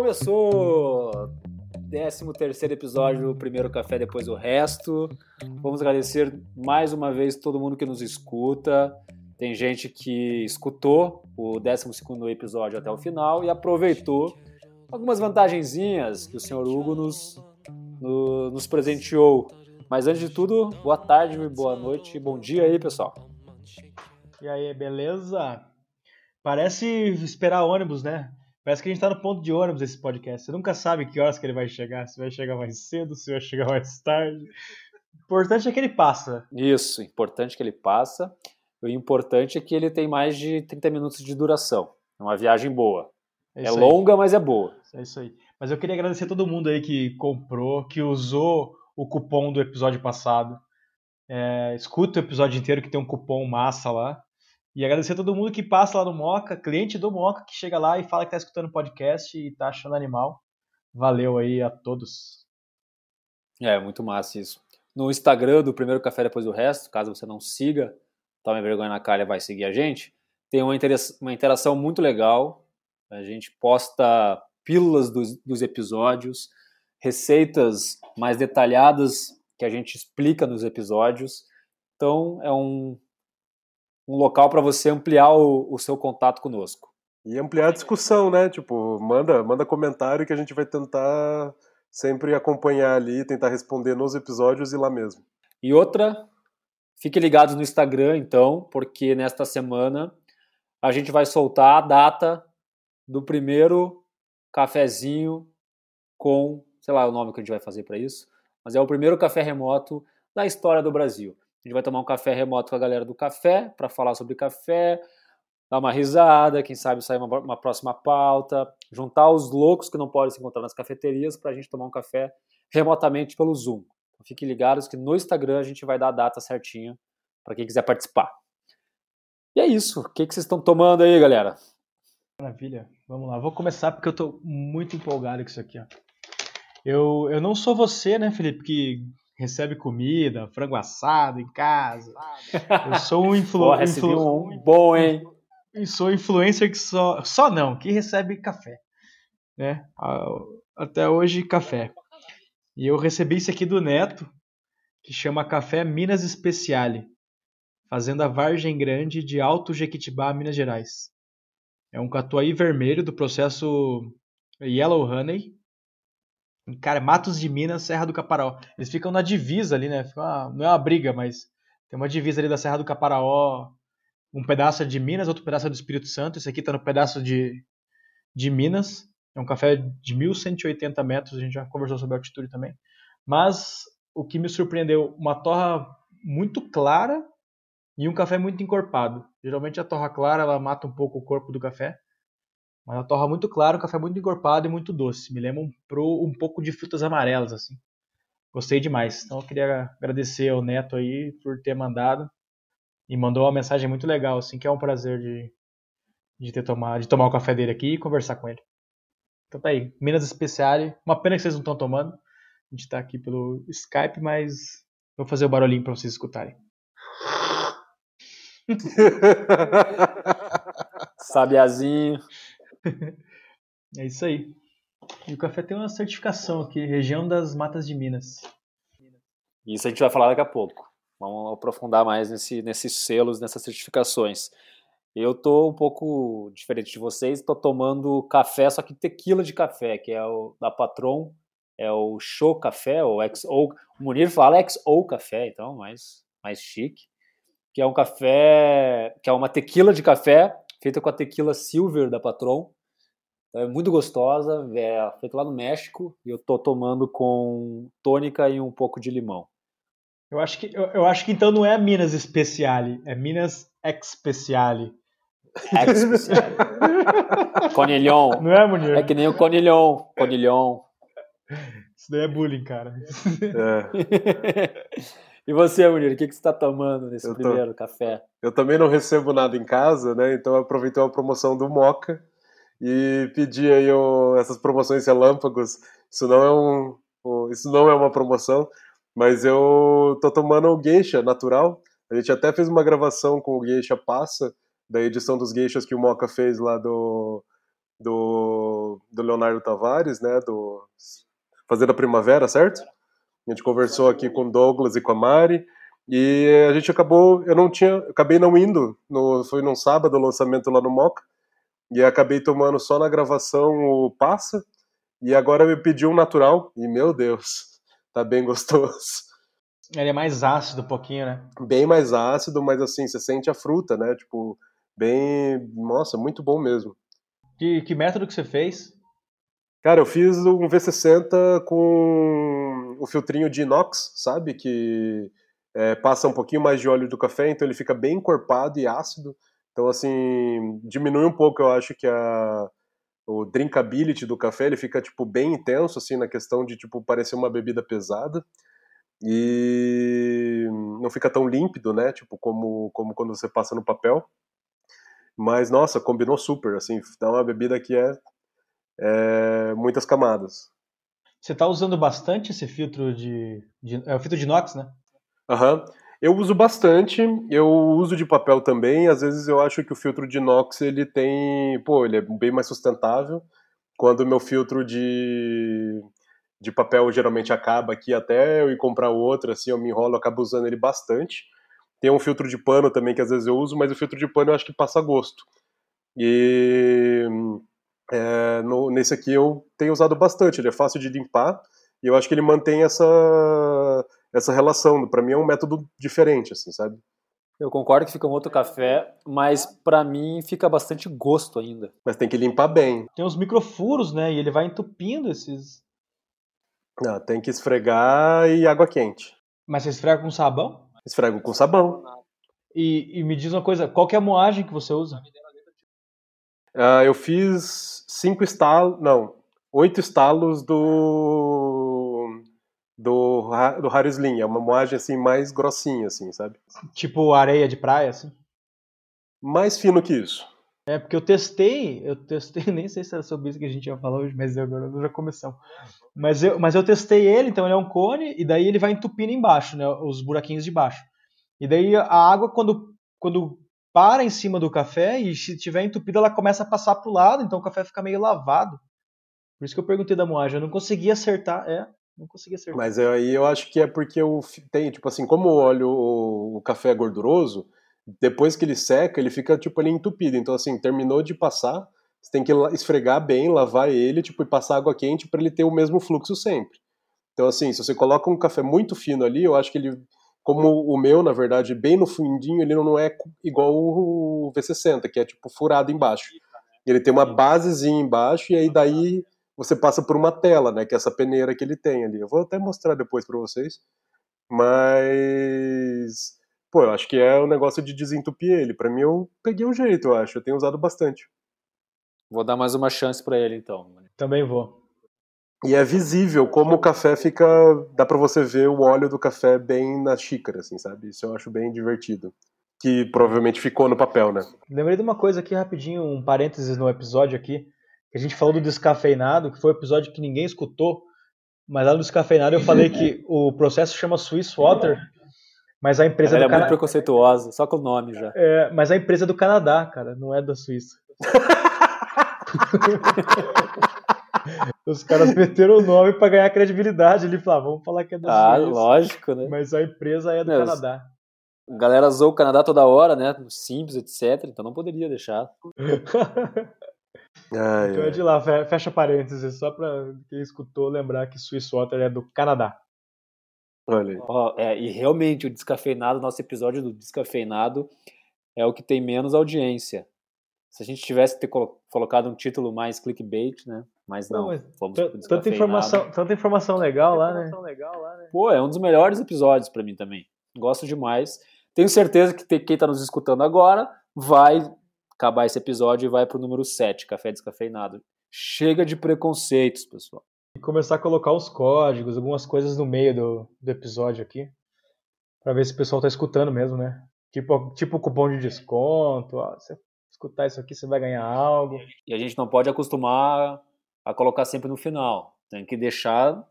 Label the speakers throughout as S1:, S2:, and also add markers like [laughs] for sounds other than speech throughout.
S1: Começou! 13 terceiro episódio, o primeiro café, depois o resto. Vamos agradecer mais uma vez todo mundo que nos escuta. Tem gente que escutou o 12 episódio até o final e aproveitou algumas vantagenzinhas que o senhor Hugo nos, no, nos presenteou. Mas antes de tudo, boa tarde, boa noite, bom dia aí, pessoal.
S2: E aí, beleza? Parece esperar ônibus, né? Parece que a gente tá no ponto de ônibus esse podcast. Você nunca sabe que horas que ele vai chegar, se vai chegar mais cedo, se vai chegar mais tarde. O importante é que ele passa.
S1: Isso, importante que ele passa. O importante é que ele tem mais de 30 minutos de duração. É uma viagem boa. É, é longa, mas é boa.
S2: É isso aí. Mas eu queria agradecer a todo mundo aí que comprou, que usou o cupom do episódio passado. É, escuta o episódio inteiro que tem um cupom massa lá. E agradecer a todo mundo que passa lá no Moca, cliente do Moca, que chega lá e fala que tá escutando o podcast e tá achando animal. Valeu aí a todos.
S1: É, muito massa isso. No Instagram do Primeiro Café Depois do Resto, caso você não siga, tome vergonha na cara e vai seguir a gente, tem uma, uma interação muito legal. A gente posta pílulas dos, dos episódios, receitas mais detalhadas que a gente explica nos episódios. Então é um, um local para você ampliar o, o, seu contato conosco.
S3: E ampliar a discussão, né? Tipo, manda, manda comentário que a gente vai tentar sempre acompanhar ali, tentar responder nos episódios e lá mesmo.
S1: E outra, fiquem ligados no Instagram, então, porque nesta semana a gente vai soltar a data do primeiro cafezinho com, sei lá o nome que a gente vai fazer para isso, mas é o primeiro café remoto da história do Brasil. A gente vai tomar um café remoto com a galera do café para falar sobre café, dar uma risada, quem sabe sair uma, uma, próxima pauta, juntar os loucos que não podem se encontrar nas cafeterias para a gente tomar um café remotamente pelo Zoom. Então, fiquem ligados que no Instagram a gente vai dar a data certinha para quem quiser participar. E é isso. O que, que vocês estão tomando aí, galera?
S2: Maravilha. Vamos lá. Vou começar porque eu estou muito empolgado com isso aqui. Ó. Eu, eu não sou você, né, Felipe, que recebe comida, frango assado em casa. Eu sou um influencer.
S1: um bom, hein?
S2: E sou influencer que só. Só não, que recebe café. Né? Até hoje, café. E eu recebi isso aqui do Neto, que chama Café Minas Speciale, Fazenda Vargem Grande de Alto Jequitibá, Minas Gerais. É um catuai vermelho do processo Yellow Honey, Cara, Matos de Minas, Serra do Caparaó. Eles ficam na divisa ali, né? Uma, não é uma briga, mas tem uma divisa ali da Serra do Caparaó. Um pedaço é de Minas, outro pedaço é do Espírito Santo. Esse aqui tá no pedaço de, de Minas. É um café de 1180 metros. A gente já conversou sobre altitude também. Mas o que me surpreendeu, uma torra muito clara e um café muito encorpado. Geralmente a torra clara ela mata um pouco o corpo do café. Mas ela torra muito claro, um café muito encorpado e muito doce. Me lembra um, pro, um pouco de frutas amarelas, assim. Gostei demais. Então eu queria agradecer ao Neto aí por ter mandado. E mandou uma mensagem muito legal, assim, que é um prazer de, de, ter tomar, de tomar o café dele aqui e conversar com ele. Então tá aí, Minas Especiale. Uma pena que vocês não estão tomando. A gente tá aqui pelo Skype, mas vou fazer o barulhinho para vocês escutarem. [laughs]
S1: Sabiazinho. [laughs]
S2: é isso aí. E o café tem uma certificação aqui, região das Matas de Minas.
S1: Isso a gente vai falar daqui a pouco. Vamos aprofundar mais nesse, nesses selos, nessas certificações. Eu tô um pouco diferente de vocês, tô tomando café, só que tequila de café, que é o da Patron, é o Show Café, ou XO, o Munir fala XO Café, então, mais, mais chique, que é um café, que é uma tequila de café feita com a tequila Silver da Patron. É muito gostosa, é feita lá no México e eu tô tomando com tônica e um pouco de limão.
S2: Eu acho que, eu, eu acho que então não é Minas Speciale, é Minas Expeciale.
S1: Expeciale. [laughs] Conilhão.
S2: Não é, Munir?
S1: É que nem o Conilhão. Conilhão.
S2: Isso daí é bullying, cara.
S1: É. [laughs] E você, Munir, o que, que você está tomando nesse eu primeiro tô... café?
S3: Eu também não recebo nada em casa, né? Então eu aproveitei a promoção do Moca e pedi aí essas promoções relâmpagos. Isso não é um, um, isso não é uma promoção, mas eu tô tomando o Geisha natural. A gente até fez uma gravação com o Geisha Passa, da edição dos Geishas que o Moca fez lá do, do, do Leonardo Tavares, né, do Fazenda Primavera, certo? A gente conversou aqui com o Douglas e com a Mari, e a gente acabou, eu não tinha, acabei não indo, no, foi num sábado o lançamento lá no Moca, e acabei tomando só na gravação o Passa, e agora me pediu um natural, e meu Deus, tá bem gostoso.
S2: Ele é mais ácido um pouquinho, né?
S3: Bem mais ácido, mas assim, você sente a fruta, né? Tipo, bem. Nossa, muito bom mesmo.
S2: Que, que método que você fez?
S3: Cara, eu fiz um V60 com o filtrinho de inox, sabe? Que é, passa um pouquinho mais de óleo do café, então ele fica bem encorpado e ácido. Então, assim, diminui um pouco, eu acho que a, o drinkability do café, ele fica, tipo, bem intenso, assim, na questão de, tipo, parecer uma bebida pesada. E não fica tão límpido, né? Tipo, como, como quando você passa no papel. Mas, nossa, combinou super, assim, dá uma bebida que é, é muitas camadas.
S2: Você está usando bastante esse filtro de, de, É o filtro de inox, né?
S3: Aham. Uhum. Eu uso bastante, eu uso de papel também. Às vezes eu acho que o filtro de inox ele tem, pô, ele é bem mais sustentável. Quando o meu filtro de, de papel geralmente acaba aqui até eu ir comprar outro, assim, eu me enrolo, eu acabo usando ele bastante. Tem um filtro de pano também que às vezes eu uso, mas o filtro de pano eu acho que passa gosto. E é, no, nesse aqui eu tenho usado bastante, ele é fácil de limpar e eu acho que ele mantém essa essa relação. Para mim é um método diferente, assim, sabe?
S1: Eu concordo que fica um outro café, mas para mim fica bastante gosto ainda.
S3: Mas tem que limpar bem.
S2: Tem uns microfuros, né? E ele vai entupindo esses.
S3: Não, ah, tem que esfregar e água quente.
S2: Mas você esfrega com sabão?
S3: Esfrego com sabão.
S2: E, e me diz uma coisa, qual que é a moagem que você usa?
S3: Uh, eu fiz cinco estalos, não, oito estalos do do, do Harry Slim. É uma moagem assim mais grossinha, assim, sabe?
S2: Tipo areia de praia, assim?
S3: Mais fino que isso.
S2: É, porque eu testei, eu testei, [laughs] nem sei se era sobre isso que a gente ia falar hoje, mas agora já começamos. Mas eu, mas eu testei ele, então ele é um cone, e daí ele vai entupindo embaixo, né, os buraquinhos de baixo. E daí a água, quando, quando para em cima do café, e se tiver entupido, ela começa a passar pro lado, então o café fica meio lavado. Por isso que eu perguntei da moagem, eu não consegui acertar, é, não consegui acertar.
S3: Mas aí eu acho que é porque eu tenho, tipo assim, como o óleo, o, o café é gorduroso, depois que ele seca, ele fica, tipo, ali entupido. Então, assim, terminou de passar, você tem que esfregar bem, lavar ele, tipo, e passar água quente para ele ter o mesmo fluxo sempre. Então, assim, se você coloca um café muito fino ali, eu acho que ele, como o meu, na verdade, bem no fundinho, ele não é igual o V60, que é, tipo, furado embaixo. Ele tem uma basezinha embaixo, e aí daí você passa por uma tela, né? Que é essa peneira que ele tem ali. Eu vou até mostrar depois para vocês. Mas. Pô, eu acho que é o um negócio de desentupir ele. Para mim, eu peguei o um jeito, eu acho. Eu tenho usado bastante.
S1: Vou dar mais uma chance para ele, então.
S2: Também vou.
S3: E é visível como o café fica. Dá para você ver o óleo do café bem na xícara, assim, sabe? Isso eu acho bem divertido. Que provavelmente ficou no papel, né?
S2: Lembrei de uma coisa aqui rapidinho, um parênteses no episódio aqui que a gente falou do descafeinado, que foi um episódio que ninguém escutou, mas lá no descafeinado eu falei que o processo chama Swiss Water, mas a empresa
S1: Ela
S2: do
S1: é muito preconceituosa, só com o nome já.
S2: É, mas a empresa é do Canadá, cara, não é da Suíça. [laughs] Os caras meteram o nome para ganhar credibilidade ali, falaram, ah, vamos falar que é da
S1: ah, Suíça. Ah, lógico, né?
S2: Mas a empresa é do Meu, Canadá.
S1: A galera zoou o Canadá toda hora, né? Simples, etc. Então não poderia deixar. [laughs]
S3: Ai,
S2: então é de lá, fecha parênteses, só para quem escutou lembrar que Swiss Water é do Canadá.
S3: Olha aí.
S1: Oh, é, e realmente o descafeinado, nosso episódio do descafeinado é o que tem menos audiência. Se a gente tivesse ter colocado um título mais clickbait, né? Mas não,
S2: mas tanta informação, tanta informação legal, lá, né? legal lá,
S1: né? Pô, é um dos melhores episódios para mim também. Gosto demais. Tenho certeza que quem está nos escutando agora vai acabar esse episódio e vai pro número 7, café descafeinado. Chega de preconceitos, pessoal.
S2: E começar a colocar os códigos, algumas coisas no meio do, do episódio aqui. para ver se o pessoal tá escutando mesmo, né? Tipo, tipo cupom de desconto. Ó, você escutar isso aqui, você vai ganhar algo.
S1: E a gente não pode acostumar a colocar sempre no final. Tem que deixar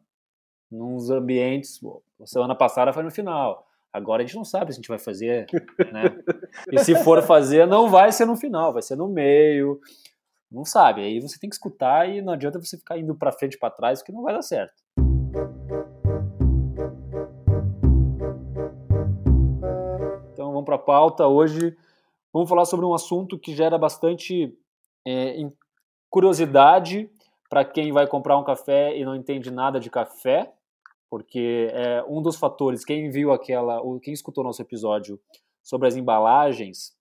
S1: nos ambientes. Semana passada foi no final. Agora a gente não sabe se a gente vai fazer, [laughs] né? E se for fazer, não vai ser no final, vai ser no meio. Não sabe. Aí você tem que escutar e não adianta você ficar indo para frente e para trás, que não vai dar certo. Então vamos para a pauta. Hoje vamos falar sobre um assunto que gera bastante é, curiosidade para quem vai comprar um café e não entende nada de café, porque é um dos fatores. Quem viu aquela, quem escutou nosso episódio sobre as embalagens,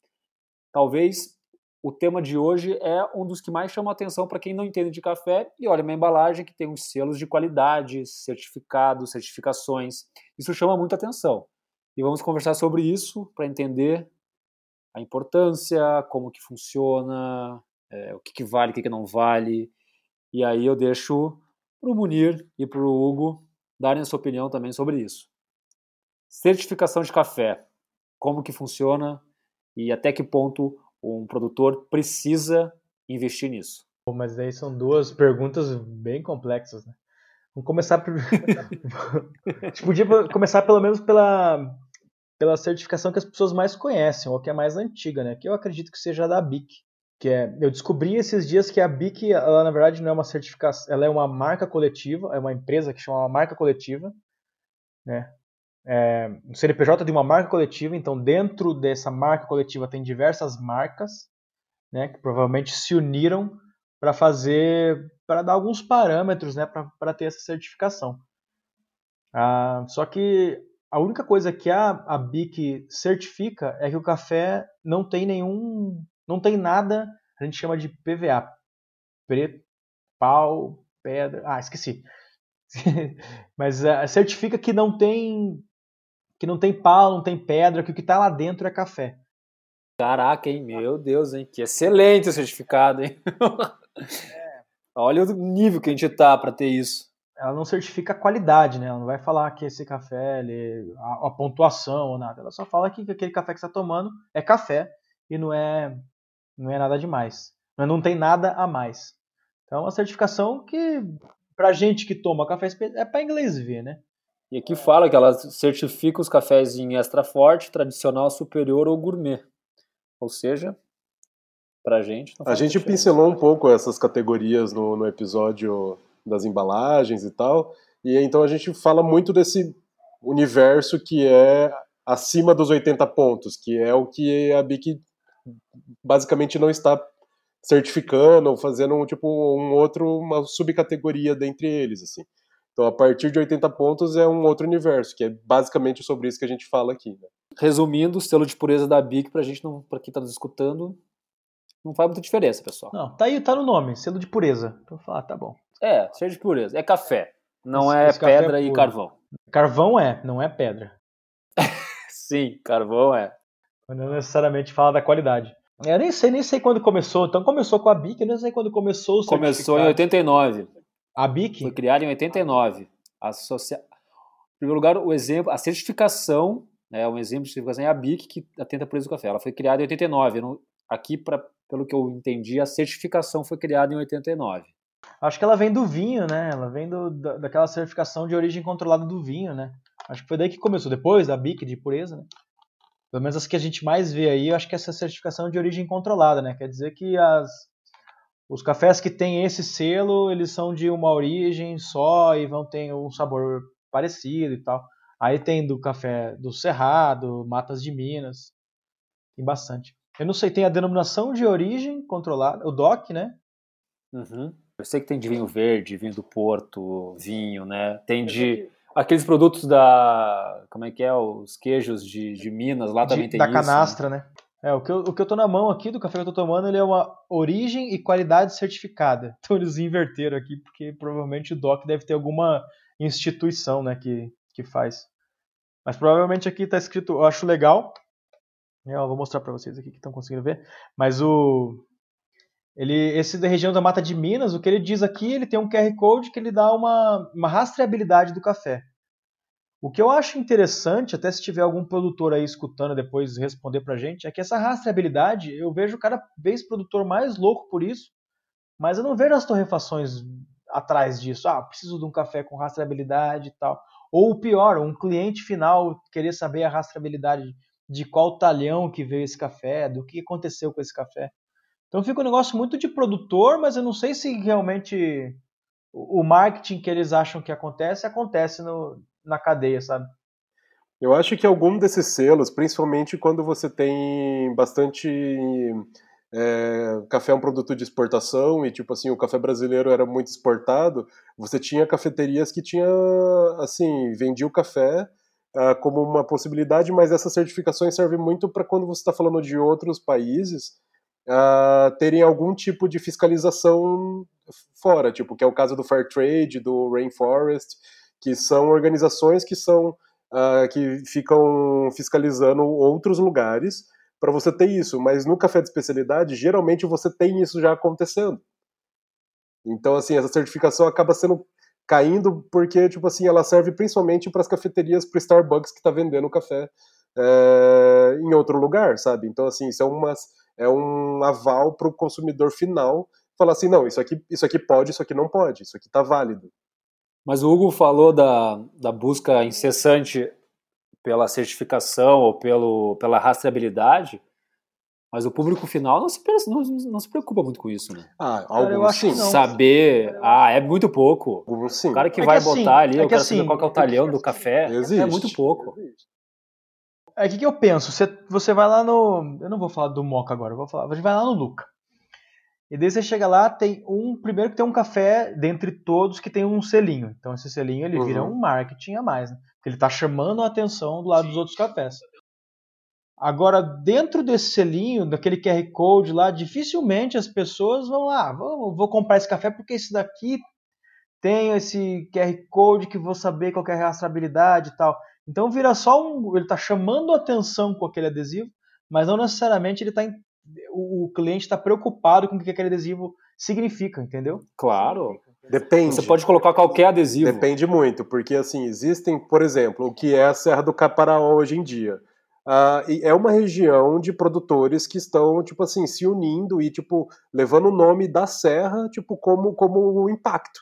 S1: talvez o tema de hoje é um dos que mais chama atenção para quem não entende de café e olha uma embalagem que tem uns selos de qualidade, certificados, certificações. Isso chama muita atenção. E vamos conversar sobre isso para entender a importância, como que funciona, é, o que, que vale, o que, que não vale. E aí eu deixo para o Munir e para o Hugo darem a sua opinião também sobre isso. Certificação de café, como que funciona e até que ponto um produtor precisa investir nisso?
S2: Mas aí são duas perguntas bem complexas, né? Vamos começar por... a [laughs] gente podia começar pelo menos pela, pela certificação que as pessoas mais conhecem, ou que é mais antiga, né? Que eu acredito que seja a da BIC. Que é, eu descobri esses dias que a BIC, ela na verdade não é uma certificação, ela é uma marca coletiva, é uma empresa que chama uma marca coletiva, né? é, um CNPJ de uma marca coletiva, então dentro dessa marca coletiva tem diversas marcas, né, que provavelmente se uniram para fazer, para dar alguns parâmetros, né, para ter essa certificação. Ah, só que a única coisa que a, a BIC certifica é que o café não tem nenhum, não tem nada, a gente chama de PVA, preto, pau, pedra, ah, esqueci. [laughs] Mas uh, certifica que não tem que não tem pau, não tem pedra, que o que está lá dentro é café.
S1: Caraca, hein? Meu Deus, hein? Que excelente o certificado, hein? É. [laughs] Olha o nível que a gente tá para ter isso.
S2: Ela não certifica a qualidade, né? Ela não vai falar que esse café, ele, a, a, pontuação ou nada. Ela só fala que aquele café que você está tomando é café e não é, não é nada demais. Mas não tem nada a mais. Então, é uma certificação que, pra gente que toma café, é para inglês ver, né?
S1: E aqui fala que ela certifica os cafés em extra forte, tradicional, superior ou gourmet. Ou seja, pra gente.
S3: a gente diferença. pincelou um pouco essas categorias no, no episódio das embalagens e tal. E então a gente fala muito desse universo que é acima dos 80 pontos, que é o que a BIC basicamente não está certificando ou fazendo um tipo um outro uma subcategoria dentre eles assim. Então, a partir de 80 pontos é um outro universo, que é basicamente sobre isso que a gente fala aqui. Né?
S1: Resumindo, o selo de pureza da BIC, para gente não, para quem está nos escutando, não faz muita diferença, pessoal.
S2: Não, tá aí, tá no nome, selo de pureza. Então, falar, ah, tá bom.
S1: É, selo de pureza. É café, não esse, é esse é pedra é e carvão.
S2: Carvão é, não é pedra. [laughs]
S1: Sim, carvão é.
S2: Não necessariamente fala da qualidade. Eu nem sei, nem sei quando começou. Então começou com a BIC, eu nem sei quando começou o
S1: Começou em 89.
S2: A BIC?
S1: Foi criada em 89. Associa... Em primeiro lugar, o exemplo, a certificação, né, um exemplo de certificação é a BIC, que atenta por isso do café. Ela foi criada em 89. Não... Aqui, pra, pelo que eu entendi, a certificação foi criada em 89.
S2: Acho que ela vem do vinho, né? Ela vem do, da, daquela certificação de origem controlada do vinho, né? Acho que foi daí que começou, depois da BIC de pureza, né? Pelo menos as que a gente mais vê aí, eu acho que essa certificação de origem controlada, né? Quer dizer que as, os cafés que têm esse selo, eles são de uma origem só e vão ter um sabor parecido e tal. Aí tem do café do Cerrado, Matas de Minas, tem bastante. Eu não sei, tem a denominação de origem controlada, o DOC, né?
S1: Uhum. Eu sei que tem de vinho verde, vinho do Porto, vinho, né? Tem de aqueles produtos da. Como é que é? Os queijos de, de Minas, lá também de, tem
S2: da
S1: isso. Da
S2: canastra, né? né? É, o que, eu, o que eu tô na mão aqui do café que eu tô tomando, ele é uma origem e qualidade certificada. [laughs] Então eles inverteram aqui, porque provavelmente o DOC deve ter alguma instituição, né, que, que faz. Mas provavelmente aqui tá escrito, eu acho legal. Eu vou mostrar para vocês aqui que estão conseguindo ver. Mas o ele esse da região da Mata de Minas, o que ele diz aqui, ele tem um QR Code que ele dá uma, uma rastreabilidade do café. O que eu acho interessante, até se tiver algum produtor aí escutando depois responder pra gente, é que essa rastreabilidade, eu vejo cada vez produtor mais louco por isso, mas eu não vejo as torrefações atrás disso. Ah, preciso de um café com rastreabilidade e tal. Ou pior, um cliente final querer saber a rastreabilidade de qual talhão que veio esse café, do que aconteceu com esse café. Então fica um negócio muito de produtor, mas eu não sei se realmente o marketing que eles acham que acontece, acontece no, na cadeia, sabe?
S3: Eu acho que algum desses selos, principalmente quando você tem bastante é, café é um produto de exportação e tipo assim o café brasileiro era muito exportado você tinha cafeterias que tinha assim vendia o café uh, como uma possibilidade mas essas certificações servem muito para quando você está falando de outros países uh, terem algum tipo de fiscalização fora tipo que é o caso do Fair Trade do Rainforest que são organizações que são uh, que ficam fiscalizando outros lugares para você ter isso, mas no café de especialidade, geralmente você tem isso já acontecendo. Então, assim, essa certificação acaba sendo caindo porque, tipo assim, ela serve principalmente para as cafeterias, para Starbucks que está vendendo café é, em outro lugar, sabe? Então, assim, isso é, uma, é um aval para o consumidor final falar assim, não, isso aqui, isso aqui pode, isso aqui não pode, isso aqui está válido.
S1: Mas o Hugo falou da, da busca incessante pela certificação ou pelo, pela rastreabilidade, mas o público final não se, não, não se preocupa muito com isso, né?
S3: Ah, alguns sim.
S1: Saber, ah, é muito pouco.
S3: Alguns sim.
S1: O cara que é vai que assim, botar ali, é eu quero assim, saber qual é o talhão é do café, existe, é muito pouco.
S2: É o que, que eu penso, você, você vai lá no, eu não vou falar do Moca agora, vou falar, você vai lá no Luca. E daí você chega lá, tem um, primeiro que tem um café dentre todos que tem um selinho. Então esse selinho ele uhum. vira um marketing a mais, né? Ele está chamando a atenção do lado Sim. dos outros cafés. Agora, dentro desse selinho, daquele QR Code lá, dificilmente as pessoas vão lá, vou, vou comprar esse café porque esse daqui tem esse QR Code que vou saber qual é a rastreabilidade e tal. Então vira só um. Ele está chamando a atenção com aquele adesivo, mas não necessariamente ele tá o, o cliente está preocupado com o que aquele adesivo significa, entendeu?
S1: Claro.
S3: Depende.
S1: Você pode colocar qualquer adesivo.
S3: Depende muito, porque assim, existem, por exemplo, o que é a Serra do Caparaó hoje em dia. Uh, é uma região de produtores que estão, tipo assim, se unindo e, tipo, levando o nome da serra, tipo, como, como um impacto.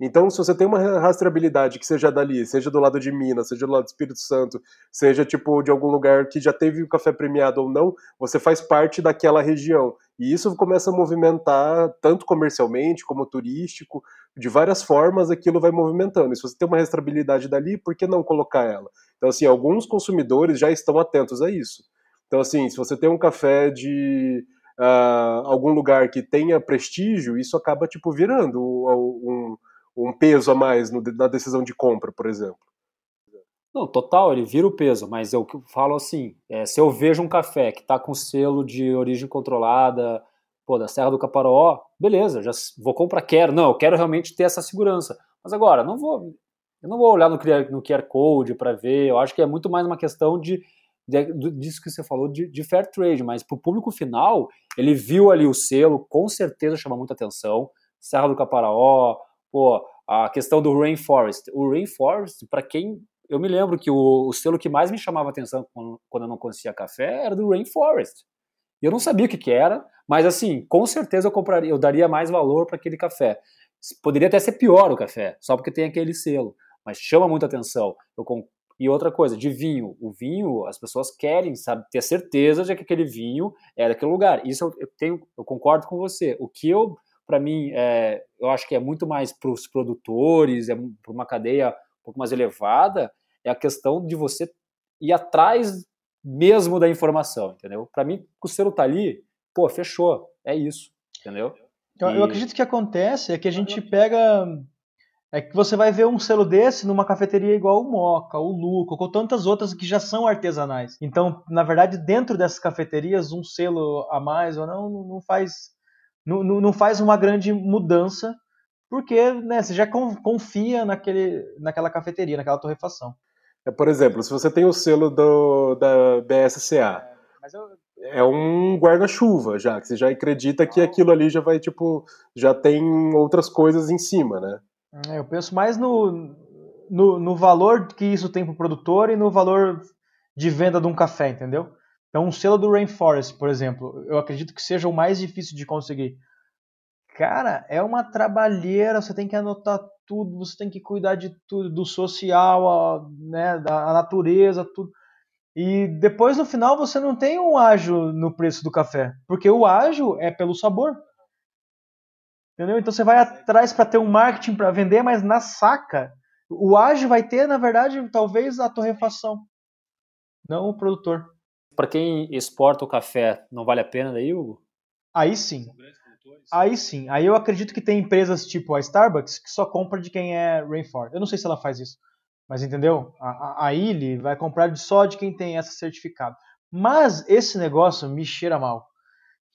S3: Então, se você tem uma rastreabilidade que seja dali, seja do lado de Minas, seja do lado do Espírito Santo, seja tipo de algum lugar que já teve o café premiado ou não, você faz parte daquela região. E isso começa a movimentar tanto comercialmente como turístico, de várias formas aquilo vai movimentando. E se você tem uma rastreabilidade dali, por que não colocar ela? Então, assim, alguns consumidores já estão atentos a isso. Então, assim, se você tem um café de uh, algum lugar que tenha prestígio, isso acaba, tipo, virando um um peso a mais no, na decisão de compra, por exemplo.
S1: Não, total, ele vira o peso, mas eu falo assim, é, se eu vejo um café que está com selo de origem controlada, pô, da Serra do Caparaó, beleza, já vou comprar, quero, não, eu quero realmente ter essa segurança. Mas agora, não vou, eu não vou olhar no, no QR Code para ver, eu acho que é muito mais uma questão de, de disso que você falou, de, de fair trade, mas para o público final, ele viu ali o selo, com certeza chama muita atenção, Serra do Caparaó, pô, a questão do Rainforest. O Rainforest, para quem. Eu me lembro que o, o, selo que mais me chamava atenção quando, quando eu não conhecia café era do Rainforest. Eu não sabia o que, que era, mas assim, com certeza eu compraria, eu daria mais valor para aquele café. Poderia até ser pior o café, só porque tem aquele selo, mas chama muita atenção. Eu, e outra coisa, de vinho. O vinho, as pessoas querem sabe, ter certeza de que aquele vinho é daquele lugar. Isso eu tenho, eu concordo com você. O que eu para mim, é, eu acho que é muito mais para os produtores, é para uma cadeia um pouco mais elevada, é a questão de você ir atrás mesmo da informação, entendeu? Para mim, o selo tá ali, pô, fechou, é isso, entendeu?
S2: Eu, e... eu acredito que o que acontece é que a gente pega é que você vai ver um selo desse numa cafeteria igual o Moca, o Luco, ou tantas outras que já são artesanais. Então, na verdade, dentro dessas cafeterias, um selo a mais ou não não faz não, não faz uma grande mudança, porque né, você já confia naquele, naquela cafeteria, naquela torrefação.
S3: É, por exemplo, se você tem o selo do, da BSCA, é, eu... é um guarda-chuva já, que você já acredita que aquilo ali já vai, tipo, já tem outras coisas em cima, né?
S2: É, eu penso mais no, no, no valor que isso tem para o produtor e no valor de venda de um café, entendeu? Então, um selo do Rainforest, por exemplo, eu acredito que seja o mais difícil de conseguir. Cara, é uma trabalheira, você tem que anotar tudo, você tem que cuidar de tudo, do social, a, né, da natureza, tudo. E depois no final você não tem um ágio no preço do café, porque o ágio é pelo sabor. Entendeu? Então você vai atrás para ter um marketing para vender, mas na saca, o ágio vai ter, na verdade, talvez a torrefação, não o produtor.
S1: Para quem exporta o café, não vale a pena daí, Hugo?
S2: Aí sim. Aí sim. Aí eu acredito que tem empresas tipo a Starbucks que só compra de quem é Rainforest. Eu não sei se ela faz isso. Mas entendeu? A, a, a Illy vai comprar só de quem tem esse certificado. Mas esse negócio me cheira mal.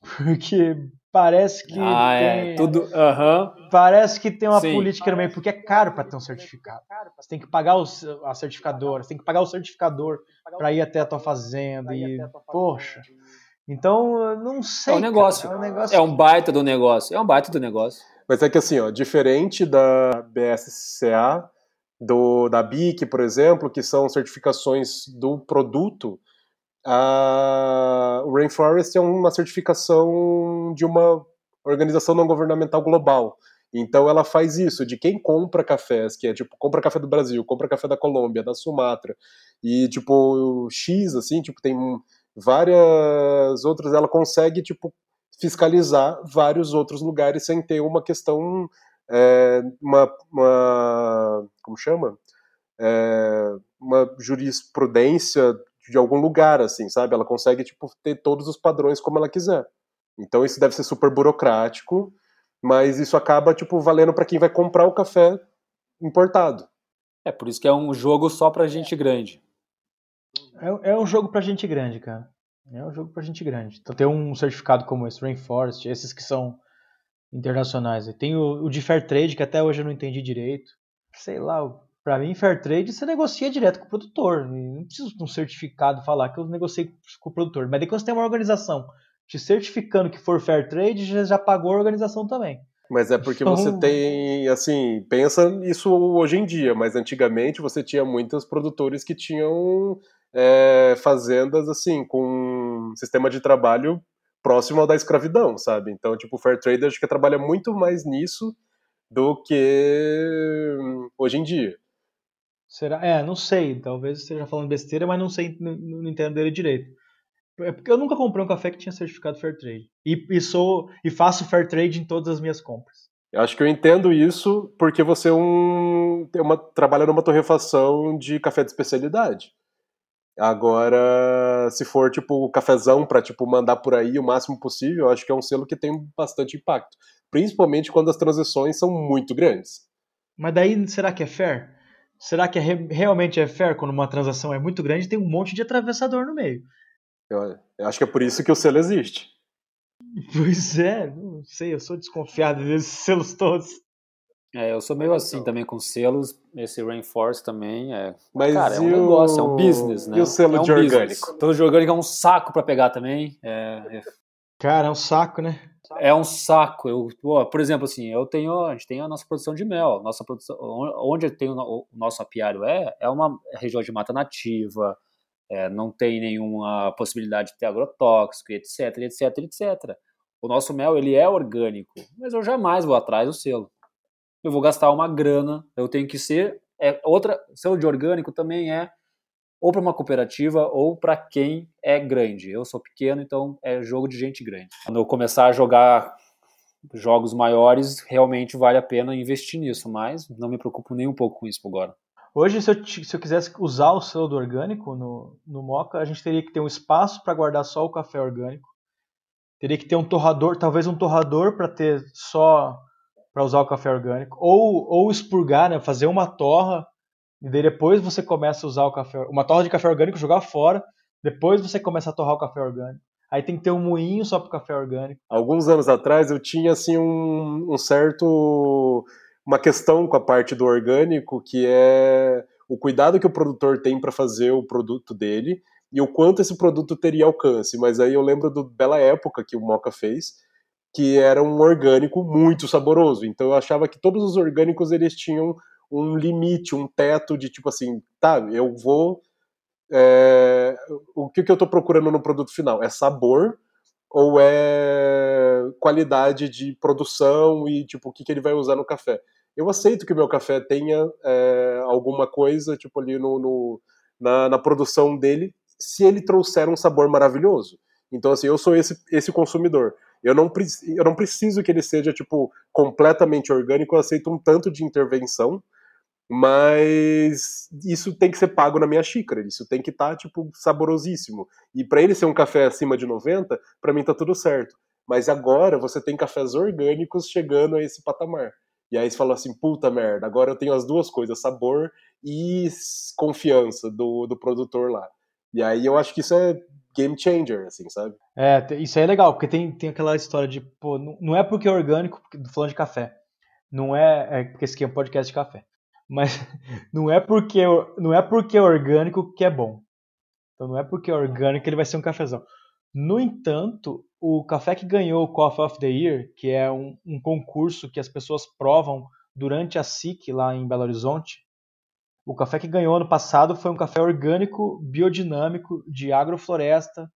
S2: Porque parece que
S1: ah, é. tem, é. tudo, uhum.
S2: parece que tem uma Sim. política no meio, porque é caro para ter um certificado. Você tem que pagar o, a certificadora, você tem que pagar o certificador para ir até a tua fazenda e poxa. Então, não sei.
S1: É um negócio. Cara, é, um negócio é um baita do negócio. É um baita do negócio.
S3: Mas é que assim, ó, diferente da BSCA, do, da BIC, por exemplo, que são certificações do produto, a, o Rainforest é uma certificação de uma organização não governamental global. Então ela faz isso de quem compra cafés, que é tipo, compra café do Brasil, compra café da Colômbia, da Sumatra, e tipo, X, assim, tipo, tem várias outras, ela consegue, tipo, fiscalizar vários outros lugares sem ter uma questão, é, uma, uma, como chama? É, uma jurisprudência de algum lugar, assim, sabe? Ela consegue, tipo, ter todos os padrões como ela quiser. Então isso deve ser super burocrático, mas isso acaba, tipo, valendo para quem vai comprar o café importado.
S1: É, por isso que é um jogo só pra gente grande.
S2: É, é um jogo pra gente grande, cara. É um jogo pra gente grande. Então tem um certificado como esse, Rainforest, esses que são internacionais. Tem o, o de Fair Trade, que até hoje eu não entendi direito. Sei lá, para mim, fair trade você negocia direto com o produtor. Não precisa de um certificado falar que eu negociei com o produtor. Mas depois você tem uma organização te certificando que for fair trade, já, já pagou a organização também.
S3: Mas é porque então... você tem, assim, pensa isso hoje em dia, mas antigamente você tinha muitos produtores que tinham é, fazendas, assim, com um sistema de trabalho próximo ao da escravidão, sabe? Então, tipo, o fair trade acho que trabalha muito mais nisso do que hoje em dia.
S2: Será? É, não sei. Talvez esteja falando besteira, mas não sei, não, não entendo dele direito. É porque eu nunca comprei um café que tinha certificado fair trade. E, e, sou, e faço fair trade em todas as minhas compras.
S3: Eu acho que eu entendo isso porque você é um, tem uma, trabalha numa torrefação de café de especialidade. Agora, se for tipo cafezão para tipo mandar por aí o máximo possível, eu acho que é um selo que tem bastante impacto, principalmente quando as transações são muito grandes.
S2: Mas daí será que é fair? Será que é, realmente é fair quando uma transação é muito grande e tem um monte de atravessador no meio?
S3: Eu, eu, acho que é por isso que o selo existe. [laughs]
S2: Pois é, não sei, eu sou desconfiado desses selos todos.
S1: É, eu sou meio assim também com selos, esse Rainforce também é. Mas cara, é um negócio, é um business, né?
S3: E o selo
S1: é um
S3: de orgânico?
S1: O Selo de orgânico é um saco para pegar também. É, é...
S2: Cara, é um saco, né?
S1: É um saco. Eu, por exemplo, assim, eu tenho, a gente tem a nossa produção de mel. Nossa produção, onde tem o, nosso apiário é, é uma região de mata nativa, é, não tem nenhuma possibilidade de ter agrotóxico, etc, etc, etc. O nosso mel ele é orgânico, mas eu jamais vou atrás do selo. Eu vou gastar uma grana, eu tenho que ser. É, outra selo de orgânico também é ou para uma cooperativa ou para quem é grande. Eu sou pequeno, então é jogo de gente grande. Quando eu começar a jogar jogos maiores, realmente vale a pena investir nisso, mas não me preocupo nem um pouco com isso agora.
S2: Hoje, se eu, se eu quisesse usar o selo do orgânico no, no Moca, a gente teria que ter um espaço para guardar só o café orgânico. Teria que ter um torrador, talvez um torrador para ter só para usar o café orgânico, ou, ou expurgar, né, fazer uma torra e daí depois você começa a usar o café, uma torra de café orgânico, jogar fora, depois você começa a torrar o café orgânico. Aí tem que ter um moinho só para o café orgânico.
S3: Alguns anos atrás eu tinha assim um, um certo uma questão com a parte do orgânico que é o cuidado que o produtor tem para fazer o produto dele e o quanto esse produto teria alcance. Mas aí eu lembro do Bela Época que o Moca fez, que era um orgânico muito saboroso. Então eu achava que todos os orgânicos eles tinham um limite, um teto de tipo assim, tá, eu vou. É, o que, que eu estou procurando no produto final? É sabor ou é qualidade de produção e tipo o que, que ele vai usar no café? Eu aceito que o meu café tenha é, alguma coisa tipo ali no, no na, na, produção dele se ele trouxer um sabor maravilhoso. Então, assim, eu sou esse, esse consumidor. Eu não, eu não preciso que ele seja, tipo, completamente orgânico, eu aceito um tanto de intervenção, mas isso tem que ser pago na minha xícara, isso tem que estar, tá, tipo, saborosíssimo. E para ele ser um café acima de 90, para mim tá tudo certo. Mas agora você tem cafés orgânicos chegando a esse patamar. E aí você fala assim, puta merda, agora eu tenho as duas coisas, sabor e confiança do, do produtor lá. E aí eu acho que isso é game changer, assim, sabe?
S2: É, isso aí é legal, porque tem, tem aquela história de, pô, não é porque é orgânico, falando de café. Não é, é porque esse aqui é um podcast de café. Mas [laughs] não é porque não é porque é orgânico que é bom. Então não é porque é orgânico que ele vai ser um cafezão. No entanto, o café que ganhou o Coffee of the Year, que é um, um concurso que as pessoas provam durante a SIC lá em Belo Horizonte, o café que ganhou ano passado foi um café orgânico, biodinâmico, de agrofloresta.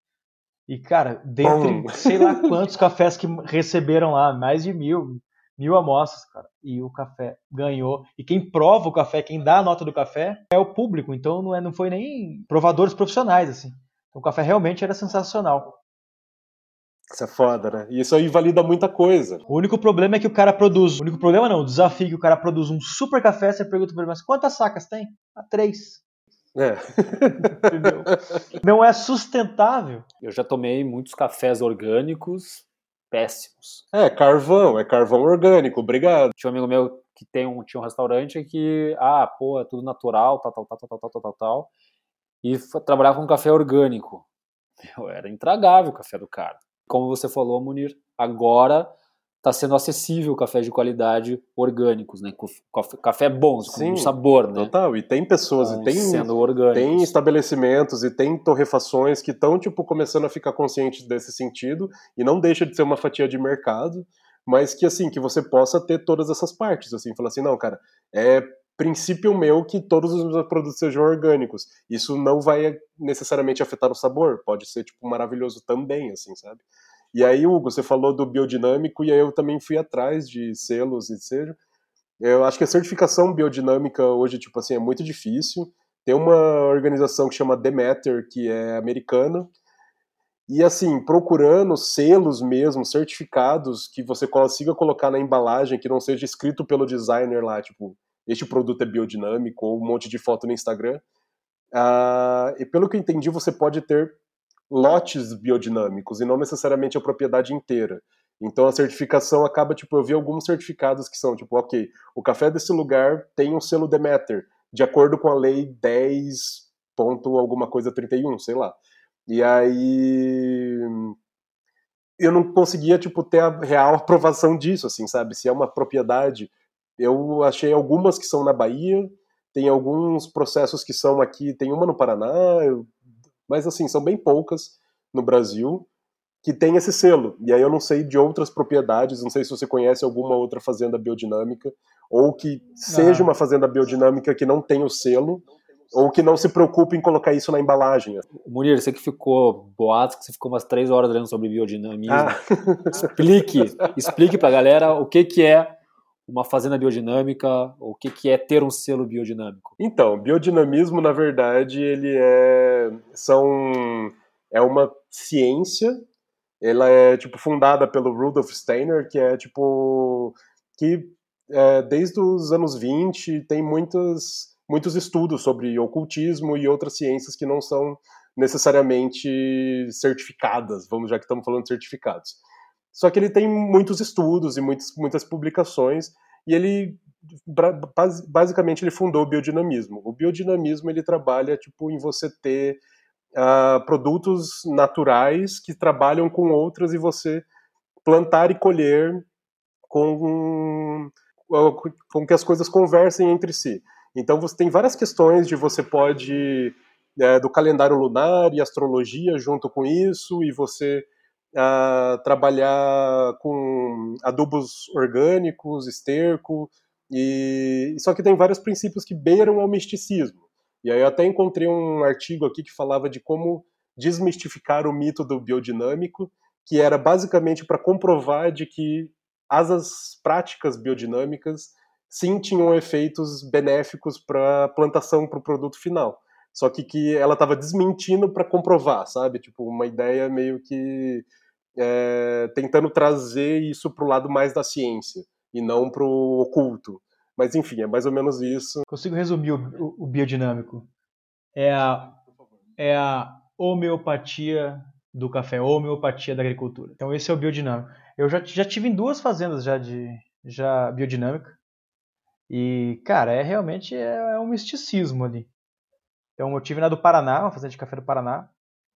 S2: E, cara, dentre Bom. sei lá [laughs] quantos cafés que receberam lá, mais de mil, mil amostras, cara. E o café ganhou. E quem prova o café, quem dá a nota do café, é o público. Então não, é, não foi nem provadores profissionais, assim. Então, o café realmente era sensacional.
S3: Isso é foda, né? E isso aí valida muita coisa.
S2: O único problema é que o cara produz. O único problema não, o desafio é que o cara produz um super café, você pergunta pra ele, mas quantas sacas tem? Ah, três.
S3: É.
S2: Entendeu? Não é sustentável.
S1: Eu já tomei muitos cafés orgânicos péssimos.
S3: É, carvão, é carvão orgânico, obrigado.
S1: Tinha um amigo meu que tem um, tinha um restaurante que, ah, pô, é tudo natural, tal, tal, tal, tal, tal, tal, tal, tal. E trabalhava com café orgânico. [laughs] Meu, era intragável o café do cara como você falou, Munir, agora está sendo acessível café de qualidade orgânicos, né? Café, café bom, com sabor, né?
S3: Total. E tem pessoas, e tem,
S1: sendo orgânicos.
S3: tem estabelecimentos e tem torrefações que estão tipo começando a ficar conscientes desse sentido e não deixa de ser uma fatia de mercado, mas que assim que você possa ter todas essas partes, assim, falar assim, não, cara, é princípio meu que todos os meus produtos sejam orgânicos. Isso não vai necessariamente afetar o sabor, pode ser tipo maravilhoso também, assim, sabe? E aí, Hugo, você falou do biodinâmico e aí eu também fui atrás de selos e seja. Eu acho que a certificação biodinâmica hoje, tipo assim, é muito difícil. Tem uma organização que chama Demeter, que é americana, e assim, procurando selos mesmo, certificados que você consiga colocar na embalagem, que não seja escrito pelo designer lá, tipo, este produto é biodinâmico, ou um monte de foto no Instagram. Uh, e pelo que eu entendi, você pode ter lotes biodinâmicos e não necessariamente a propriedade inteira. Então a certificação acaba, tipo, eu vi alguns certificados que são, tipo, ok, o café desse lugar tem um selo Demeter, de acordo com a lei 10 ponto alguma coisa 31, sei lá. E aí eu não conseguia, tipo, ter a real [laughs] aprovação disso, assim, sabe? Se é uma propriedade eu achei algumas que são na Bahia, tem alguns processos que são aqui, tem uma no Paraná, mas assim, são bem poucas no Brasil que tem esse selo. E aí eu não sei de outras propriedades, não sei se você conhece alguma outra fazenda biodinâmica, ou que seja uma fazenda biodinâmica que não tem o selo, ou que não se preocupe em colocar isso na embalagem.
S1: Munir, você que ficou boato, que você ficou umas três horas lendo sobre biodinamismo. Ah. Explique, explique pra galera o que, que é uma fazenda biodinâmica? O que, que é ter um selo biodinâmico?
S3: Então, biodinamismo, na verdade, ele é, são, é uma ciência, ela é, tipo, fundada pelo Rudolf Steiner, que é, tipo, que é, desde os anos 20 tem muitos, muitos estudos sobre ocultismo e outras ciências que não são necessariamente certificadas, vamos já que estamos falando de certificados. Só que ele tem muitos estudos e muitas, muitas publicações, e ele basicamente ele fundou o biodinamismo. O biodinamismo ele trabalha tipo em você ter uh, produtos naturais que trabalham com outras e você plantar e colher com com que as coisas conversem entre si. Então você tem várias questões de você pode é, do calendário lunar e astrologia junto com isso e você a trabalhar com adubos orgânicos, esterco, e só que tem vários princípios que beiram ao misticismo. E aí eu até encontrei um artigo aqui que falava de como desmistificar o mito do biodinâmico, que era basicamente para comprovar de que as práticas biodinâmicas sim tinham efeitos benéficos para a plantação, para o produto final. só que que ela estava desmentindo para comprovar, sabe? Tipo, uma ideia meio que é, tentando trazer isso para o lado mais da ciência e não para o oculto. Mas enfim, é mais ou menos isso.
S2: Consigo resumir o, o, biodinâmico? É a, é a homeopatia do café, homeopatia da agricultura. Então esse é o biodinâmico. Eu já, já tive em duas fazendas já de já biodinâmica e cara é realmente é, é um misticismo ali. Então eu tive na do Paraná, uma fazenda de café do Paraná,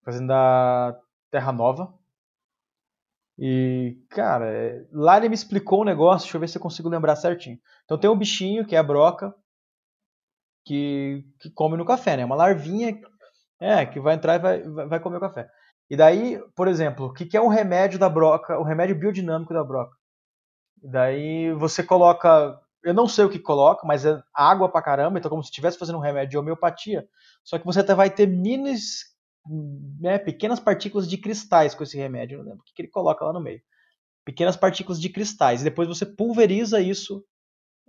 S2: fazenda Terra Nova. E, cara, é, lá ele me explicou um negócio, deixa eu ver se eu consigo lembrar certinho. Então tem um bichinho, que é a broca, que, que come no café, né? Uma larvinha é, que vai entrar e vai, vai comer o café. E daí, por exemplo, o que, que é o remédio da broca, o remédio biodinâmico da broca? E daí você coloca, eu não sei o que coloca, mas é água pra caramba, então como se estivesse fazendo um remédio de homeopatia, só que você até vai ter minis, né, pequenas partículas de cristais com esse remédio, não lembro o que, que ele coloca lá no meio. Pequenas partículas de cristais, e depois você pulveriza isso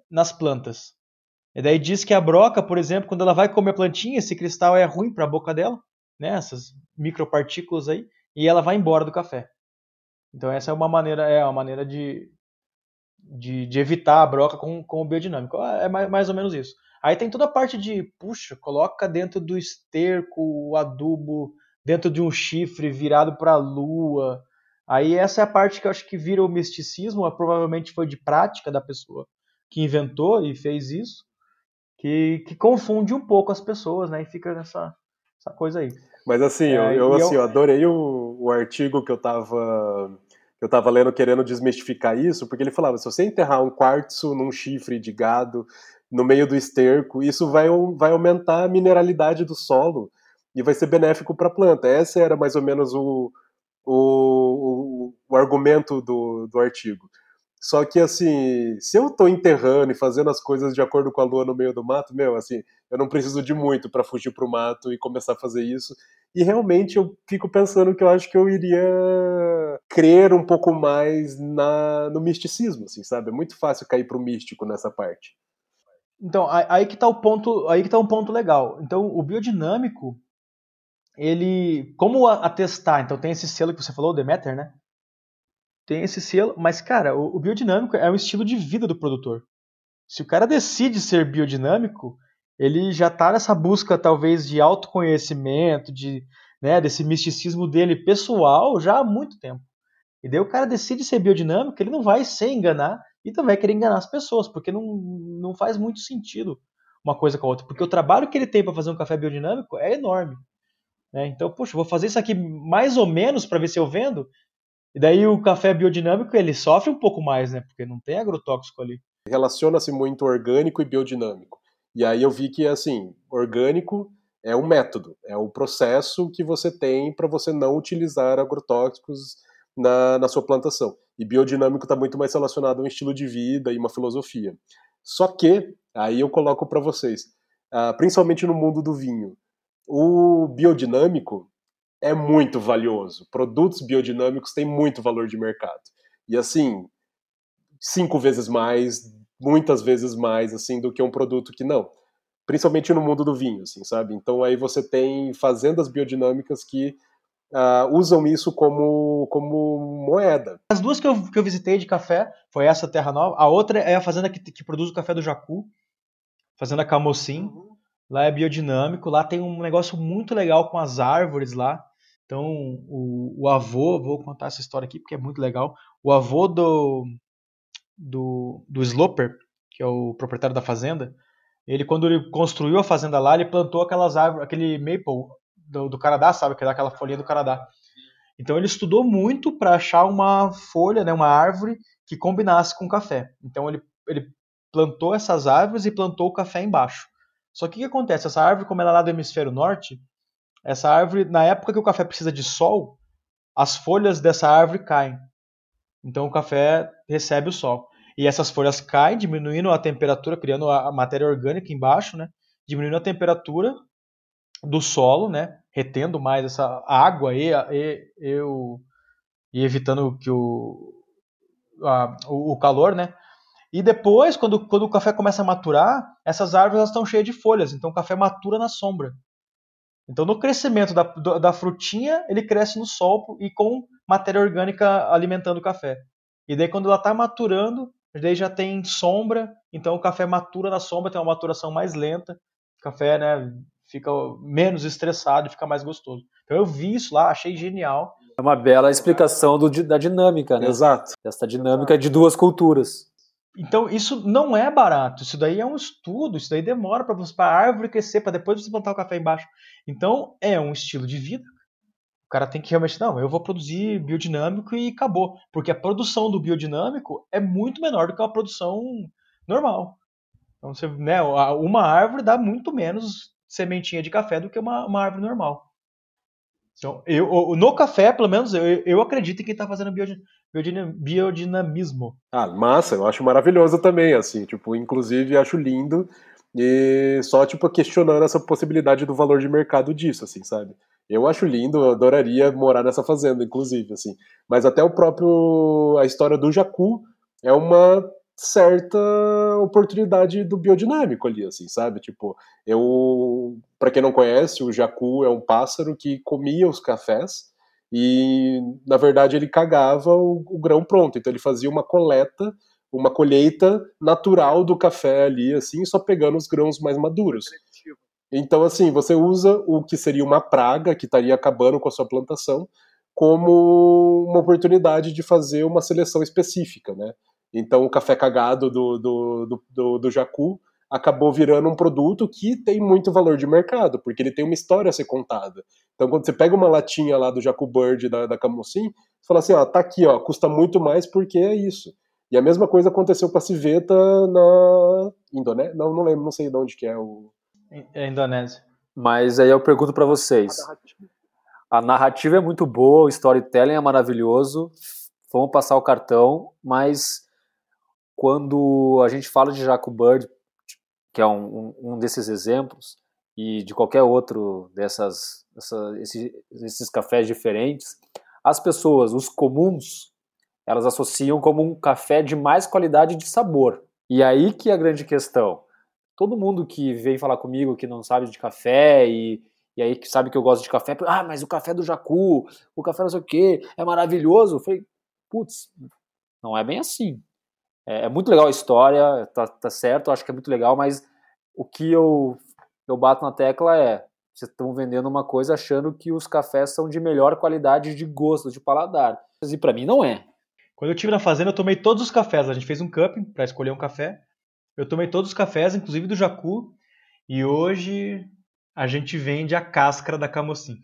S2: nas plantas. E daí diz que a broca, por exemplo, quando ela vai comer a plantinha, esse cristal é ruim para a boca dela, né? Essas micropartículas aí, e ela vai embora do café. Então essa é uma maneira, é uma maneira de, de, de evitar a broca com, com o biodinâmico. É mais, mais ou menos isso. Aí tem toda a parte de, puxa, coloca dentro do esterco o adubo dentro de um chifre virado para a lua. Aí essa é a parte que eu acho que vira o misticismo, provavelmente foi de prática da pessoa que inventou e fez isso, que, que confunde um pouco as pessoas, né? E fica nessa essa coisa aí.
S3: Mas assim, é, eu, eu, assim, eu... adorei o, o artigo que eu tava eu tava lendo querendo desmistificar isso, porque ele falava, se você enterrar um quartzo num chifre de gado no meio do esterco, isso vai, vai aumentar a mineralidade do solo e vai ser benéfico para a planta. Esse era mais ou menos o, o, o, o argumento do, do artigo. Só que, assim, se eu tô enterrando e fazendo as coisas de acordo com a lua no meio do mato, meu, assim, eu não preciso de muito para fugir pro mato e começar a fazer isso. E realmente eu fico pensando que eu acho que eu iria crer um pouco mais na, no misticismo, assim, sabe? É muito fácil cair pro místico nessa parte.
S2: Então, aí que tá o ponto, aí que tá um ponto legal. Então, o biodinâmico, ele, como atestar? Então tem esse selo que você falou, o Demeter, né? tem esse selo, mas cara, o, o, biodinâmico é um estilo de vida do produtor. Se o cara decide ser biodinâmico, ele já está nessa busca talvez de autoconhecimento, de, né, desse misticismo dele pessoal já há muito tempo. E daí o cara decide ser biodinâmico, ele não vai se enganar e também querer enganar as pessoas, porque não, não faz muito sentido uma coisa com a outra. Porque o trabalho que ele tem para fazer um café biodinâmico é enorme. Né? Então, puxa, vou fazer isso aqui mais ou menos para ver se eu vendo. E daí o café biodinâmico ele sofre um pouco mais, né? Porque não tem agrotóxico ali.
S3: Relaciona-se muito orgânico e biodinâmico. E aí eu vi que assim, orgânico é o método, é o processo que você tem para você não utilizar agrotóxicos na, na sua plantação. E biodinâmico está muito mais relacionado a um estilo de vida e uma filosofia. Só que, aí eu coloco para vocês, uh, principalmente no mundo do vinho, o biodinâmico é muito valioso. Produtos biodinâmicos têm muito valor de mercado. E assim, cinco vezes mais, muitas vezes mais, assim, do que um produto que não. Principalmente no mundo do vinho, assim, sabe? Então aí você tem fazendas biodinâmicas que uh, usam isso como, como moeda.
S2: As duas que eu, que eu visitei de café foi essa Terra Nova. A outra é a fazenda que, que produz o café do Jacu, Fazenda Camocim. Uhum. Lá é biodinâmico, lá tem um negócio muito legal com as árvores lá. Então, o, o avô, vou contar essa história aqui porque é muito legal. O avô do, do, do Sloper, que é o proprietário da fazenda, ele, quando ele construiu a fazenda lá, ele plantou aquelas árvores, aquele maple do, do Canadá, sabe? Que é aquela folhinha do Canadá. Então, ele estudou muito para achar uma folha, né, uma árvore que combinasse com café. Então, ele, ele plantou essas árvores e plantou o café embaixo. Só que o que acontece? Essa árvore, como ela é lá do hemisfério norte, essa árvore, na época que o café precisa de sol, as folhas dessa árvore caem. Então o café recebe o sol. E essas folhas caem, diminuindo a temperatura, criando a matéria orgânica embaixo, né? Diminuindo a temperatura do solo, né? Retendo mais essa água e, e, e, o, e evitando que o, a, o calor, né? E depois, quando, quando o café começa a maturar, essas árvores estão cheias de folhas, então o café matura na sombra. Então, no crescimento da, da frutinha, ele cresce no sol e com matéria orgânica alimentando o café. E daí, quando ela está maturando, daí já tem sombra, então o café matura na sombra, tem uma maturação mais lenta. O café né, fica menos estressado e fica mais gostoso. Então, eu vi isso lá, achei genial.
S1: É uma bela explicação do, da dinâmica, né?
S3: Exato.
S1: Essa dinâmica de duas culturas.
S2: Então, isso não é barato. Isso daí é um estudo. Isso daí demora para a árvore crescer, para depois você plantar o café embaixo. Então, é um estilo de vida. O cara tem que realmente, não, eu vou produzir biodinâmico e acabou. Porque a produção do biodinâmico é muito menor do que a produção normal. Então, você, né, uma árvore dá muito menos sementinha de café do que uma, uma árvore normal. Então, eu, no café, pelo menos, eu, eu acredito em quem está fazendo biodinamismo.
S3: Ah, massa, eu acho maravilhoso também, assim, tipo, inclusive acho lindo e só, tipo, questionando essa possibilidade do valor de mercado disso, assim, sabe? Eu acho lindo, eu adoraria morar nessa fazenda, inclusive, assim. Mas até o próprio, a história do Jacu é uma certa oportunidade do biodinâmico ali, assim, sabe? Tipo, eu, para quem não conhece, o jacu é um pássaro que comia os cafés e, na verdade, ele cagava o, o grão pronto. Então, ele fazia uma coleta, uma colheita natural do café ali, assim, só pegando os grãos mais maduros. Então, assim, você usa o que seria uma praga que estaria acabando com a sua plantação como uma oportunidade de fazer uma seleção específica, né? Então, o café cagado do, do, do, do, do Jacu acabou virando um produto que tem muito valor de mercado, porque ele tem uma história a ser contada. Então, quando você pega uma latinha lá do Jacu Bird da, da Camusim, você fala assim, ó, tá aqui, ó, custa muito mais porque é isso. E a mesma coisa aconteceu com a civeta na Indonésia, não, não lembro, não sei de onde que é o...
S2: É Indonésia.
S1: Mas aí eu pergunto para vocês, a narrativa é muito boa, o storytelling é maravilhoso, vamos passar o cartão, mas quando a gente fala de Jaco Bird, que é um, um, desses exemplos, e de qualquer outro dessas essa, esses, cafés diferentes, as pessoas, os comuns, elas associam como um café de mais qualidade de sabor. E aí que é a grande questão. Todo mundo que vem falar comigo que não sabe de café e, e aí que sabe que eu gosto de café, ah, mas o café do Jacu, o café não sei o que, é maravilhoso. Eu falei, putz, não é bem assim. É, é, muito legal a história, tá, tá certo, acho que é muito legal, mas o que eu, eu bato na tecla é: vocês estão vendendo uma coisa achando que os cafés são de melhor qualidade de gosto, de paladar. E para mim não é.
S2: Quando eu estive na fazenda, eu tomei todos os cafés. A gente fez um cupping para escolher um café. Eu tomei todos os cafés, inclusive do Jacu. E hoje a gente vende a cáscara da Camocim.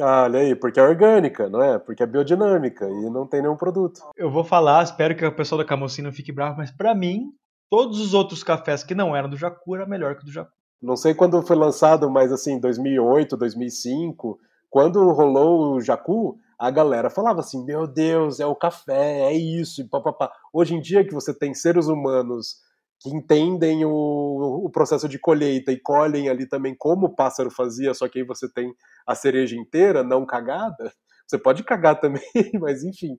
S3: Ah, olha aí, porque é orgânica, não é? Porque é biodinâmica e não tem nenhum produto.
S2: Eu vou falar, espero que o pessoal da Camocim não fique bravo, mas para mim, todos os outros cafés que não eram do Jacu era melhor que o do Jacu.
S3: Não sei quando foi lançado, mas assim, 2008, 2005, quando rolou o Jacu, a galera falava assim: "Meu Deus, é o café, é isso", e papapá. Hoje em dia que você tem seres humanos que entendem o, o, processo de colheita e colhem ali também como o pássaro fazia, só que aí você tem a cereja inteira, não cagada. Você pode cagar também, [laughs] mas enfim.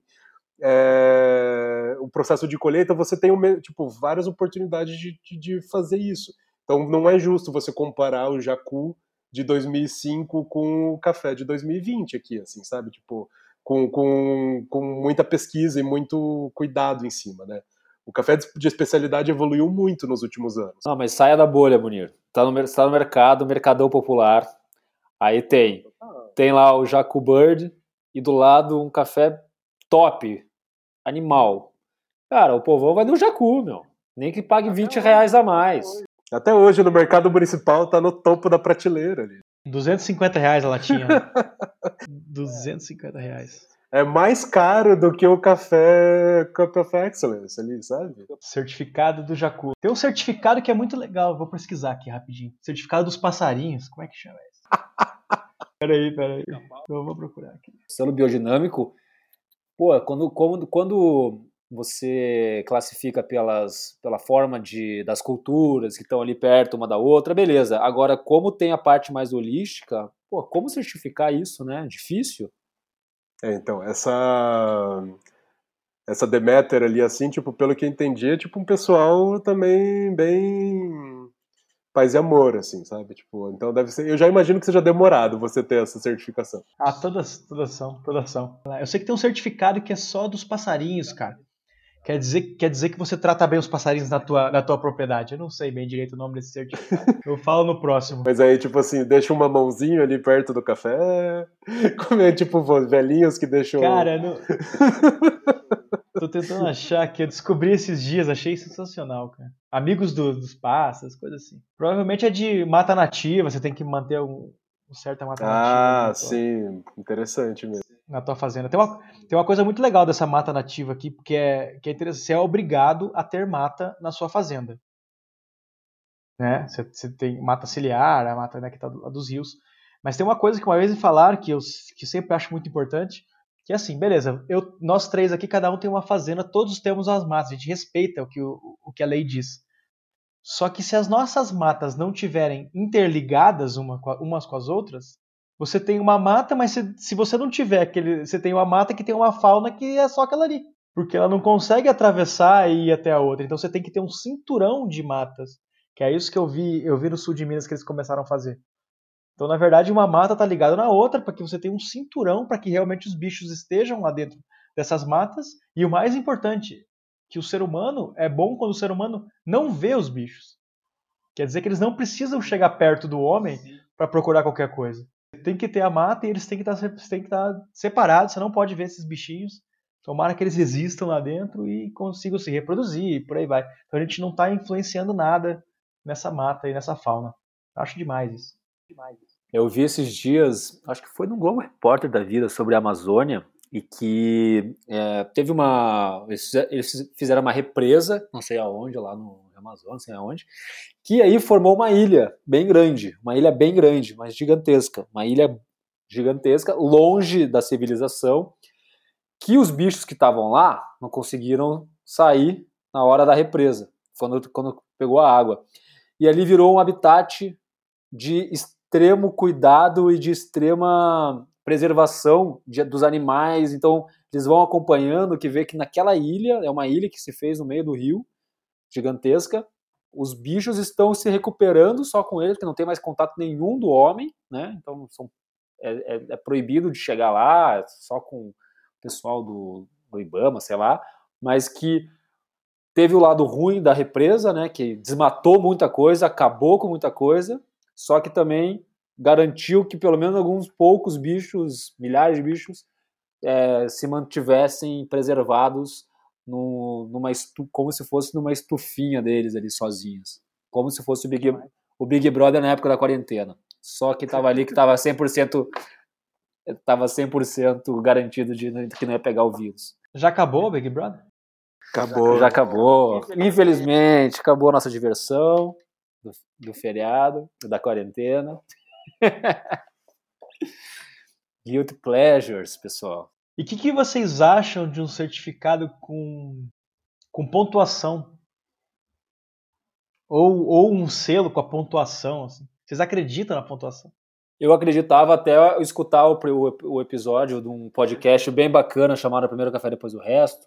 S3: É, o processo de colheita você tem tipo, várias oportunidades de, de, de, fazer isso. Então não é justo você comparar o jacu de 2005 com o café de 2020 aqui, assim, sabe? Tipo, com, com, com muita pesquisa e muito cuidado em cima, né? O café de especialidade evoluiu muito nos últimos anos.
S1: Não, mas saia da bolha, Munir. Está no, tá no mercado, mercadão popular. Aí tem. Tem lá o Jacu Bird e do lado um café top, animal. Cara, o povão vai no Jacu, meu. Nem que pague 20 reais a mais.
S3: Até hoje no mercado municipal tá no topo da prateleira ali.
S2: 250 reais a latinha. [laughs] 250 reais
S3: é mais caro do que o café Cup of Excellence ali, sabe?
S2: Certificado do Jacu. Tem um certificado que é muito legal, vou pesquisar aqui rapidinho. Certificado dos passarinhos, como é que chama isso? [laughs] peraí, peraí. Eu vou procurar aqui.
S1: Selo biodinâmico, pô, quando, quando, quando você classifica pelas, pela forma de, das culturas que estão ali perto uma da outra, beleza. Agora, como tem a parte mais holística, pô, como certificar isso, né? Difícil.
S3: É, então, essa essa Demeter ali, assim, tipo, pelo que eu entendi, é tipo um pessoal também bem paz e amor, assim, sabe? Tipo, então deve ser. Eu já imagino que seja demorado você ter essa certificação.
S2: Ah, todas, todas são, todas são. Eu sei que tem um certificado que é só dos passarinhos, cara. Quer dizer, quer dizer que você trata bem os passarinhos na tua, na tua propriedade. Eu não sei bem direito o nome desse certificado. Eu falo no próximo.
S3: Mas aí, tipo assim, deixa uma mãozinha ali perto do café. Como é, tipo, velhinhos que deixam.
S2: Cara, não... Tô tentando achar que eu descobri esses dias, achei sensacional, cara. Amigos do, dos pássaros, coisas assim. Provavelmente é de mata nativa, você tem que manter um, um certa mata
S3: nativa. Ah, sim, interessante mesmo
S2: na tua fazenda. Tem uma, tem uma coisa muito legal dessa mata nativa aqui, porque é, que é interessante. Você é obrigado a ter mata na sua fazenda. Né? Você, você tem mata ciliar, a mata né, que está do, dos rios. Mas tem uma coisa que uma vez me falaram que eu que sempre acho muito importante, que é assim, beleza, eu, nós três aqui, cada um tem uma fazenda, todos temos as matas, a gente respeita o que, o, o que a lei diz. Só que se as nossas matas não tiverem interligadas uma, umas com as outras, você tem uma mata, mas se, se você não tiver aquele. Você tem uma mata que tem uma fauna que é só aquela ali. Porque ela não consegue atravessar e ir até a outra. Então você tem que ter um cinturão de matas. Que é isso que eu vi, eu vi no sul de Minas que eles começaram a fazer. Então, na verdade, uma mata está ligada na outra, para que você tenha um cinturão para que realmente os bichos estejam lá dentro dessas matas. E o mais importante, que o ser humano é bom quando o ser humano não vê os bichos. Quer dizer que eles não precisam chegar perto do homem para procurar qualquer coisa tem que ter a mata e eles têm que estar, têm que estar separados, você não pode ver esses bichinhos. Tomara que eles existam lá dentro e consigam se reproduzir e por aí vai. Então a gente não está influenciando nada nessa mata e nessa fauna. Acho demais isso. Demais isso.
S1: Eu vi esses dias, acho que foi no Globo Repórter da vida, sobre a Amazônia, e que é, teve uma. Eles fizeram uma represa, não sei aonde, lá no Não sei aonde, que aí formou uma ilha bem grande, uma ilha bem grande, mas gigantesca, uma ilha gigantesca, longe da civilização, que os bichos que estavam lá não conseguiram sair na hora da represa, quando, quando pegou a água. E ali virou um habitat de extremo cuidado e de extrema preservação de, dos animais. Então, eles vão acompanhando, que vê que naquela ilha, é uma ilha que se fez no meio do rio, gigantesca. Os bichos estão se recuperando só com eles, porque não tem mais contato nenhum do homem, né? Então são, é, é, é proibido de chegar lá, só com o pessoal do, do Ibama, sei lá, mas que teve o lado ruim da represa, né? Que desmatou muita coisa, acabou com muita coisa, só que também garantiu que pelo menos alguns poucos bichos, milhares de bichos, é, se mantivessem preservados no, numa estu, como se fosse numa estufinha deles ali sozinhos. Como se fosse o Big, o Big Brother na época da quarentena. Só que tava ali que tava 100% tava 100% garantido de que não ia pegar o vírus.
S2: Já acabou o Big Brother?
S3: Acabou.
S1: Já acabou. Infelizmente, acabou a nossa diversão do, do feriado, da quarentena. [laughs] Guilty pleasures, pessoal.
S2: E o que, que, vocês acham de um certificado com, com pontuação? Ou, ou um selo com a pontuação? Assim? Vocês acreditam na pontuação?
S1: Eu acreditava até escutar o, o, o episódio de um podcast bem bacana chamado Primeiro Café Depois do Resto,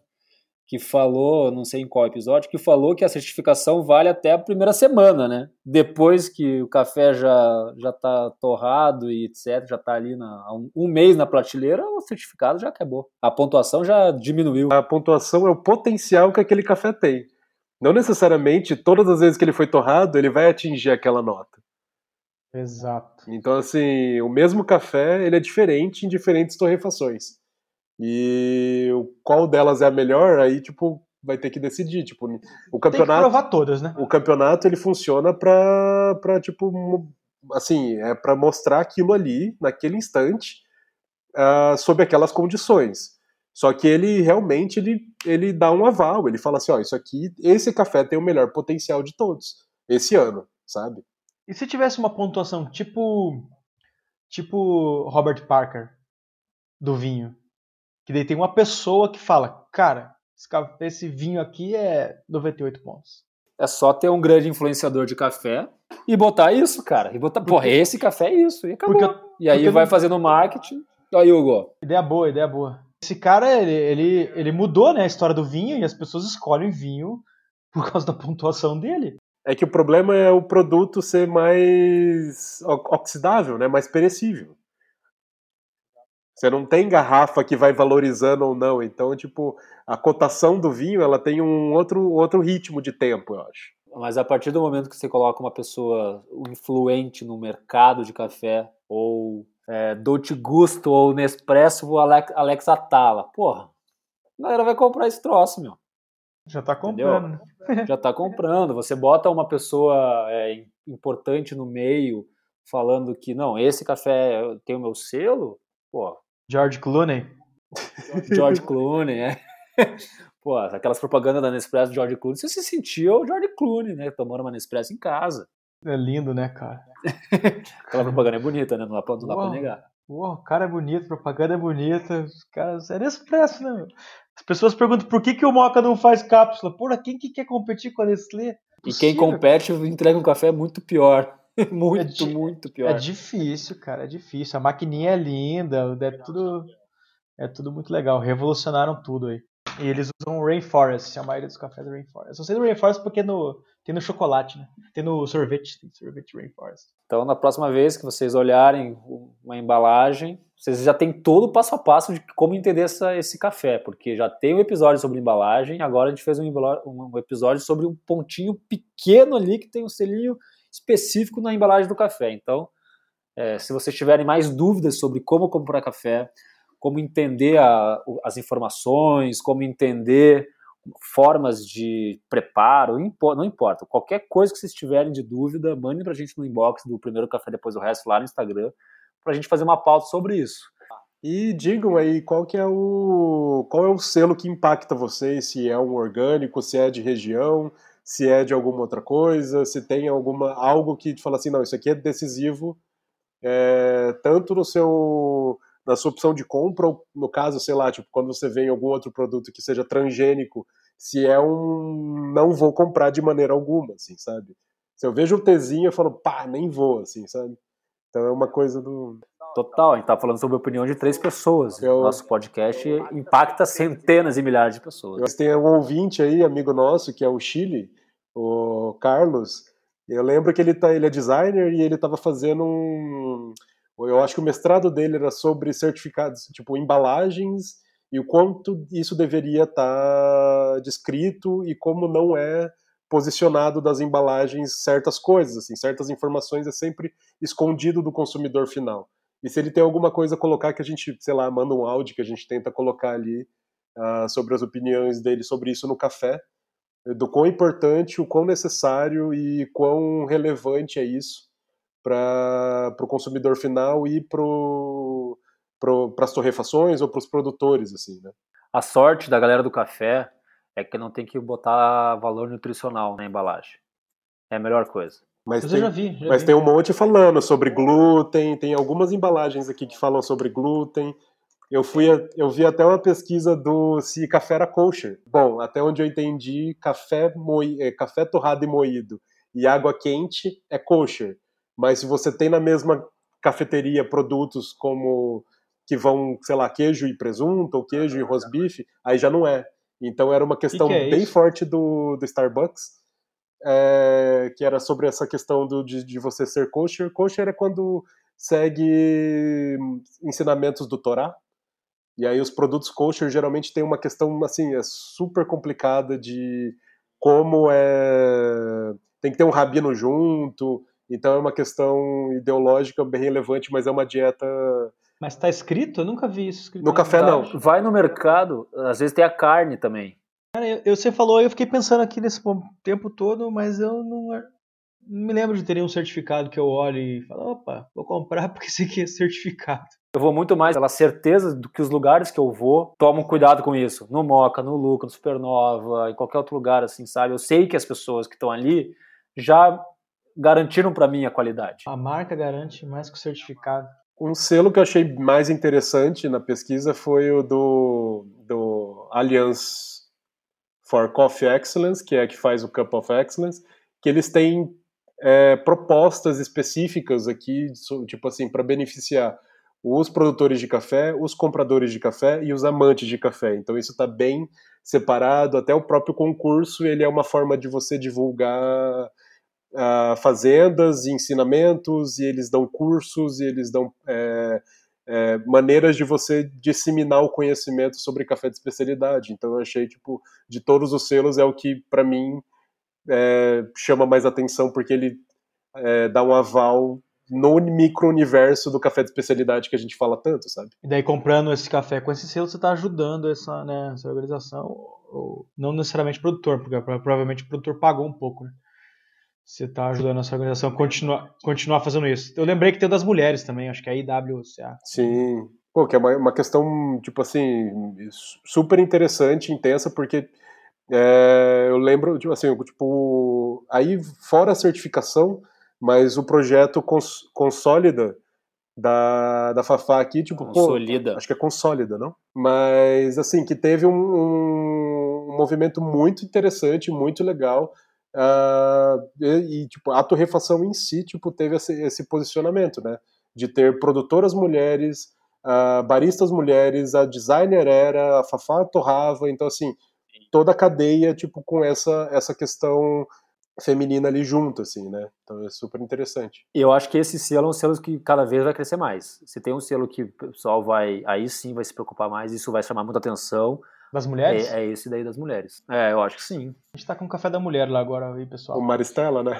S1: que falou, não sei em qual episódio, que falou que a certificação vale até a primeira semana, né? Depois que o café já já está torrado e etc, já está ali na, um, um, mês na prateleira, o certificado já acabou. A pontuação já diminuiu.
S3: A pontuação é o potencial que aquele café tem. Não necessariamente todas as vezes que ele foi torrado, ele vai atingir aquela nota.
S2: Exato.
S3: Então, assim, o mesmo café, ele é diferente em diferentes torrefações. E qual delas é a melhor, aí, tipo, vai ter que decidir. Tipo, o campeonato. Tem
S2: que provar todas, né?
S3: O campeonato ele funciona pra, pra tipo, assim, é para mostrar aquilo ali, naquele instante, uh, sob aquelas condições. Só que ele realmente ele, ele dá um aval, ele fala assim, ó, isso aqui, esse café tem o melhor potencial de todos, esse ano, sabe?
S2: E se tivesse uma pontuação tipo tipo Robert Parker do vinho? Que daí tem uma pessoa que fala, cara, esse vinho aqui é 98 pontos.
S1: É só ter um grande influenciador de café e botar isso, cara. E botar, porra, esse café é isso. E acabou. Porque, e aí vai não... fazendo marketing. Aí, Hugo.
S2: Ideia boa, ideia boa. Esse cara, ele, ele, ele mudou né, a história do vinho e as pessoas escolhem vinho por causa da pontuação dele.
S3: É que o problema é o produto ser mais oxidável, né? mais perecível. Você não tem garrafa que vai valorizando ou não. Então, tipo, a cotação do vinho ela tem um outro, outro ritmo de tempo, eu acho.
S1: Mas a partir do momento que você coloca uma pessoa influente no mercado de café, ou é, Dolce Gusto, ou Nespresso, ou Alex, Alex Atala, porra, a galera vai comprar esse troço, meu.
S2: Já tá comprando.
S1: Já tá comprando. Você bota uma pessoa é, importante no meio falando que, não, esse café tem o meu selo, pô,
S2: George Clooney. [laughs]
S1: George Clooney, é. [laughs] Pô, aquelas propagandas da Nespresso do George Clooney, você se sentia o George Clooney, né? Tomando uma Nespresso em casa.
S2: É lindo, né, cara? [laughs]
S1: Aquela propaganda é bonita, né? Não dá pra, não dá pra negar.
S2: Uou, o cara é bonito, propaganda é bonita, os caras. É Nespresso, né? As pessoas perguntam por que, que o Moca não faz cápsula. Porra, quem que quer competir com a Nestlé?
S1: E quem compete entrega um café muito pior. [laughs] muito, é muito pior.
S2: É difícil, cara, é difícil. A maquininha é linda, é tudo, é tudo muito legal. Revolucionaram tudo aí. E eles usam Rainforest, a maioria dos cafés é Rainforest. Eu sei do Rainforest porque no, tem no chocolate, né? Tem no sorvete, tem sorvete Rainforest.
S1: Então, na próxima vez que vocês olharem uma embalagem, vocês já tem todo o passo a passo de como entender essa, esse café, porque já tem um episódio sobre embalagem, agora a gente fez um, um episódio sobre um pontinho pequeno ali que tem um selinho específico na embalagem do café. Então, é, se vocês tiverem mais dúvidas sobre como comprar café, como entender a, as informações, como entender formas de preparo, não importa, qualquer coisa que vocês tiverem de dúvida, mandem para a gente no inbox do primeiro café depois do resto lá no Instagram, para a gente fazer uma pauta sobre isso.
S3: E digam aí qual que é o qual é o selo que impacta vocês, se é um orgânico, se é de região, se é de alguma outra coisa, se tem alguma algo que te fala assim, não, isso aqui é decisivo, é, tanto no seu na sua opção de compra, ou no caso, sei lá, tipo, quando você vê em algum outro produto que seja transgênico, se é um não vou comprar de maneira alguma, assim, sabe? Se eu vejo o Tzinho, eu falo, pá, nem vou, assim, sabe? Então é uma coisa do.
S1: Total, a gente tá falando sobre a opinião de três pessoas. Eu... Nosso podcast impacta centenas e milhares de pessoas.
S3: Mas tem um ouvinte aí, amigo nosso, que é o Chile, o Carlos. Eu lembro que ele, tá, ele é designer e ele estava fazendo um. Eu acho que o mestrado dele era sobre certificados, tipo, embalagens e o quanto isso deveria estar tá descrito e como não é posicionado das embalagens certas coisas, assim, certas informações é sempre escondido do consumidor final. E se ele tem alguma coisa a colocar que a gente, sei lá, manda um áudio que a gente tenta colocar ali uh, sobre as opiniões dele sobre isso no café, do quão importante, o quão necessário e quão relevante é isso para o consumidor final e para as torrefações ou para os produtores, assim, né?
S1: A sorte da galera do café é que não tem que botar valor nutricional na embalagem. É a melhor coisa.
S3: Mas, tem, já vi, já mas vi. tem um monte falando sobre glúten, tem algumas embalagens aqui que falam sobre glúten. Eu fui, eu vi até uma pesquisa do se café era kosher. Bom, até onde eu entendi, café moí, é, café torrado e moído e água quente é kosher. Mas se você tem na mesma cafeteria produtos como que vão, sei lá, queijo e presunto ou queijo e rosbife, aí já não é. Então era uma questão que que é bem forte do, do Starbucks é, que era sobre essa questão do, de, de, você ser kosher. Kosher é quando segue ensinamentos do Torá. E aí os produtos kosher geralmente tem uma questão assim, é super complicada de como é tem que ter um rabino junto. Então é uma questão ideológica bem relevante, mas é uma dieta
S2: mas está escrito? Eu nunca vi isso escrito.
S3: No café não.
S1: Vai no mercado, às vezes tem a carne também.
S2: Cara, eu, você falou, eu fiquei pensando aqui nesse tempo todo, mas eu não me lembro de ter nenhum certificado que eu olhe e falo, opa, vou comprar [laughs] porque esse aqui é certificado.
S1: Eu vou muito mais pela certeza do que os lugares que eu vou tomam cuidado com isso. No Moca, no Luca, no Supernova, em qualquer outro lugar, assim, sabe? Eu sei que as pessoas que estão ali já garantiram para mim a qualidade.
S2: A marca garante mais que o certificado.
S3: Um selo que eu achei mais interessante na pesquisa foi o do, do Allianz for Coffee Excellence, que é a que faz o Cup of Excellence, que eles têm é, propostas específicas aqui, tipo assim, para beneficiar os produtores de café, os compradores de café e os amantes de café. Então isso está bem separado, até o próprio concurso ele é uma forma de você divulgar uh, fazendas e ensinamentos, e eles dão cursos, e eles dão é, é, maneiras de você disseminar o conhecimento sobre café de especialidade. Então eu achei, tipo, de todos os selos, é o que, para mim, é, chama mais atenção, porque ele é, dá um aval no micro-universo do café de especialidade que a gente fala tanto, sabe?
S2: E daí, comprando esse café com esse selo, você está ajudando essa, né, essa organização, ou não necessariamente o produtor, porque provavelmente o produtor pagou um pouco, né? Você está ajudando essa organização a continuar, continuar fazendo isso. Eu lembrei que tem das mulheres também, acho que é a IWCA.
S3: Sim, Pô, que é uma, uma questão, tipo assim, super interessante, intensa, porque é, eu lembro, tipo assim, tipo, aí fora a certificação, mas o projeto cons Consólida da, da Fafá aqui, tipo,
S1: Consolida.
S3: Pô, acho que é Consólida, não? Mas, assim, que teve um, um, um movimento muito interessante, muito legal, uh, e, e, tipo, a torrefação em si, tipo, teve esse, esse posicionamento, né? De ter produtoras mulheres, uh, baristas mulheres, a designer era, a Fafá torrava, então, assim, toda a cadeia, tipo, com essa, essa questão feminina ali junto, assim, né? Então é super interessante.
S1: E eu acho que esse selo é um selo que cada vez vai crescer mais. Se tem um selo que o pessoal vai, aí sim vai se preocupar mais, isso vai chamar muita atenção.
S2: Das mulheres?
S1: É, é esse daí das mulheres. É, eu acho que sim.
S2: A gente tá com o café da mulher lá agora aí, pessoal.
S3: O Maristela, né?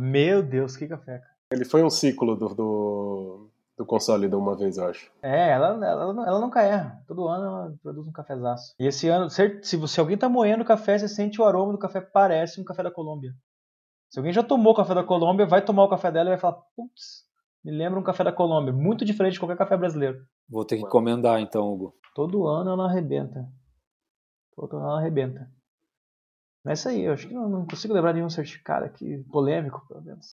S2: Meu Deus, que café.
S3: Ele foi um ciclo do, do, do console de uma vez, eu acho.
S2: É, ela, ela, ela nunca erra. Todo ano ela produz um cafezaço. E esse ano, se, se alguém tá moendo café, você sente o aroma do café, parece um café da Colômbia. Se alguém já tomou o café da Colômbia, vai tomar o café dela e vai falar, putz, me lembra um café da Colômbia. Muito diferente de qualquer café brasileiro.
S1: Vou ter que encomendar então, Hugo.
S2: Todo ano ela arrebenta. Todo ano ela arrebenta. Mas é isso aí, eu acho que não, não consigo lembrar nenhum certificado aqui polêmico, pelo menos.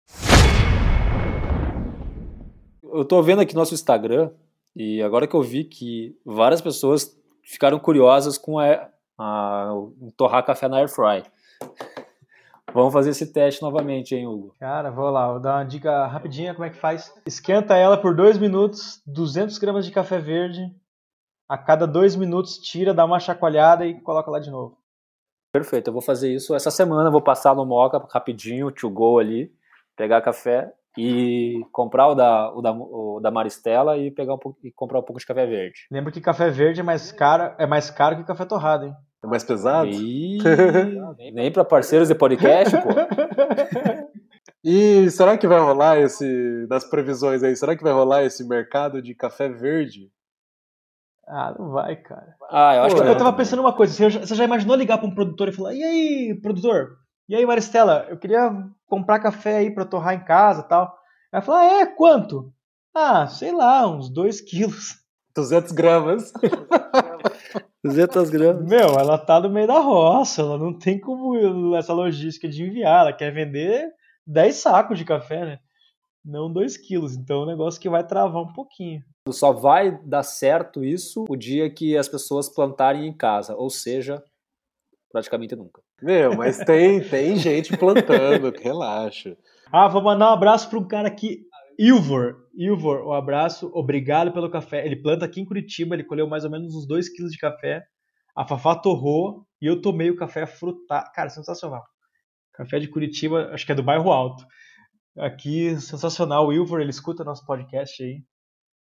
S1: Eu tô vendo aqui nosso Instagram e agora que eu vi que várias pessoas ficaram curiosas com a, a, o torrar café na air fry. [laughs] Vamos fazer esse teste novamente, hein, Hugo?
S2: Cara, vou lá, vou dar uma dica rapidinha como é que faz. Esquenta ela por 2 minutos, 200 gramas de café verde. A cada 2 minutos tira, dá uma chacoalhada e coloca lá de novo.
S1: Perfeito, eu vou fazer isso essa semana. Vou passar no Moca rapidinho, to go ali, pegar café e comprar o da, o da, o da Maristela e pegar um pouco, e comprar um pouco de café verde.
S2: Lembra que café verde é mais caro, é mais caro que café torrado, hein?
S3: É mais pesado?
S1: Ih, [laughs] nem para parceiros de podcast, pô. [laughs]
S3: E será que vai rolar esse, das previsões aí, será que vai rolar esse mercado de café verde?
S2: Ah, não vai, cara.
S1: Ah, eu acho Pô, que
S2: Eu tava pensando uma coisa, você já, você já imaginou ligar pra um produtor e falar, e aí, produtor? E aí, Maristela, eu queria comprar café aí pra torrar em casa e tal. Ela falou, ah, é, quanto? Ah, sei lá, uns 2 quilos. [laughs]
S3: 200 gramas. [laughs]
S1: 200 gramas.
S2: Meu, ela tá no meio da roça, ela não tem como essa logística de enviar, ela quer vender 10 sacos de café, né? Não 2 quilos, então é um negócio que vai travar um pouquinho.
S1: Só vai dar certo isso o dia que as pessoas plantarem em casa, ou seja, praticamente nunca.
S3: Meu, mas tem, tem gente plantando, relaxa.
S2: Ah, vou mandar um abraço para um cara aqui Ilvor, Ilvor, um abraço, obrigado pelo café. Ele planta aqui em Curitiba, ele colheu mais ou menos uns 2 quilos de café. A Fafá torrou e eu tomei o café frutado. Cara, sensacional. Café de Curitiba, acho que é do bairro Alto. Aqui, sensacional. O Ilvor, ele escuta nosso podcast aí.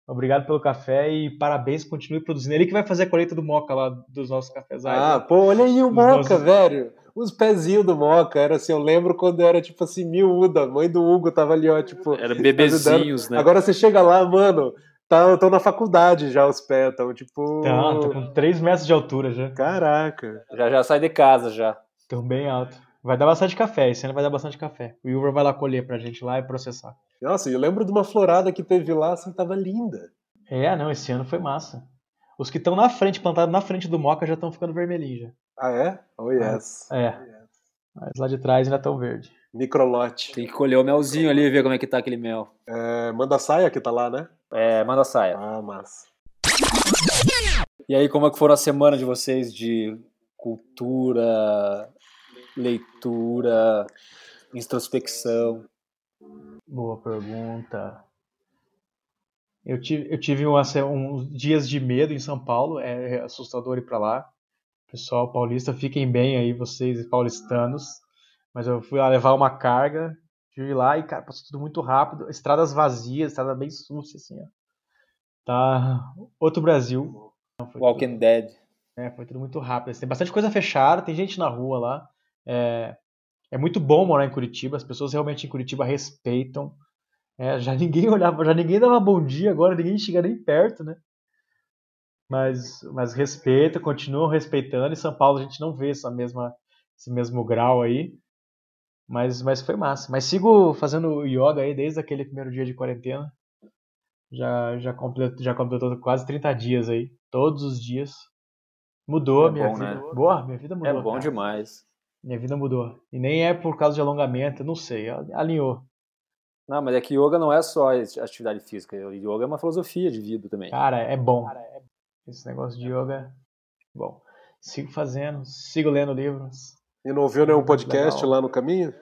S2: Obrigado pelo café e parabéns, continue produzindo. Ele que vai fazer a colheita do Moca lá, dos nossos cafés.
S3: Ah, pô, olha aí o Moca, nossos... velho os pezinhos do Moca. Era assim, eu lembro quando era tipo assim, miúda. A mãe do Hugo tava ali, ó, tipo.
S1: Era bebezinhos,
S3: né? Agora você chega lá, mano. Tá, tô na faculdade já os pés, tão tipo.
S2: Tá, tô com 3 metros de altura já.
S3: Caraca.
S1: Já já sai de casa já.
S2: Tão bem alto. Vai dar bastante café, esse ano vai dar bastante café. O Ilver vai lá colher pra gente lá e processar.
S3: Nossa, eu lembro de uma florada que teve lá, assim, tava linda.
S2: É, não, esse ano foi massa. Os que estão na frente, plantados na frente do Moca, já estão ficando vermelhinhos já.
S3: Ah, é? Oh, yes.
S2: É. Oh, yes. Mas lá de trás ainda estão verde.
S3: Microlote.
S1: Tem que colher o melzinho ali e ver como é que tá aquele mel.
S3: É, manda saia que tá lá, né?
S1: É, manda saia.
S3: Ah, massa.
S1: E aí, como é que foram a semana de vocês de cultura, leitura, introspecção?
S2: Boa pergunta. Eu tive, eu tive uns dias de medo em São Paulo, é assustador ir para lá. Pessoal paulista, fiquem bem aí, vocês paulistanos. Mas eu fui lá levar uma carga, ir lá e, cara, passou tudo muito rápido. Estradas vazias, estrada bem sucia, assim, ó. Tá. Outro Brasil.
S1: Walking tudo... Dead.
S2: É, foi tudo muito rápido. Assim, tem bastante coisa fechada, tem gente na rua lá. É, é muito bom morar em Curitiba, as pessoas realmente em Curitiba respeitam. É, já [laughs] ninguém olhava, já ninguém dava bom dia, agora ninguém chega nem perto, né? Mas, mas respeita, continuam respeitando. Em São Paulo a gente não vê essa mesma, esse mesmo grau aí. Mas, mas foi massa. Mas sigo fazendo yoga aí desde aquele primeiro dia de quarentena. Já, já, completou, já completou quase 30 dias aí. Todos os dias. Mudou
S1: é
S2: minha
S1: bom,
S2: vida.
S1: Né?
S2: Boa, minha vida mudou.
S1: É bom
S2: cara.
S1: demais.
S2: Minha vida mudou. E nem é por causa de alongamento, não sei. Alinhou.
S1: Não, mas é que yoga não é só atividade física. Yoga é uma filosofia de vida também.
S2: Cara, é bom. Cara, é... Esse negócio de yoga é bom. Sigo fazendo, sigo lendo livros.
S3: E não ouviu nenhum podcast Legal. lá no caminho?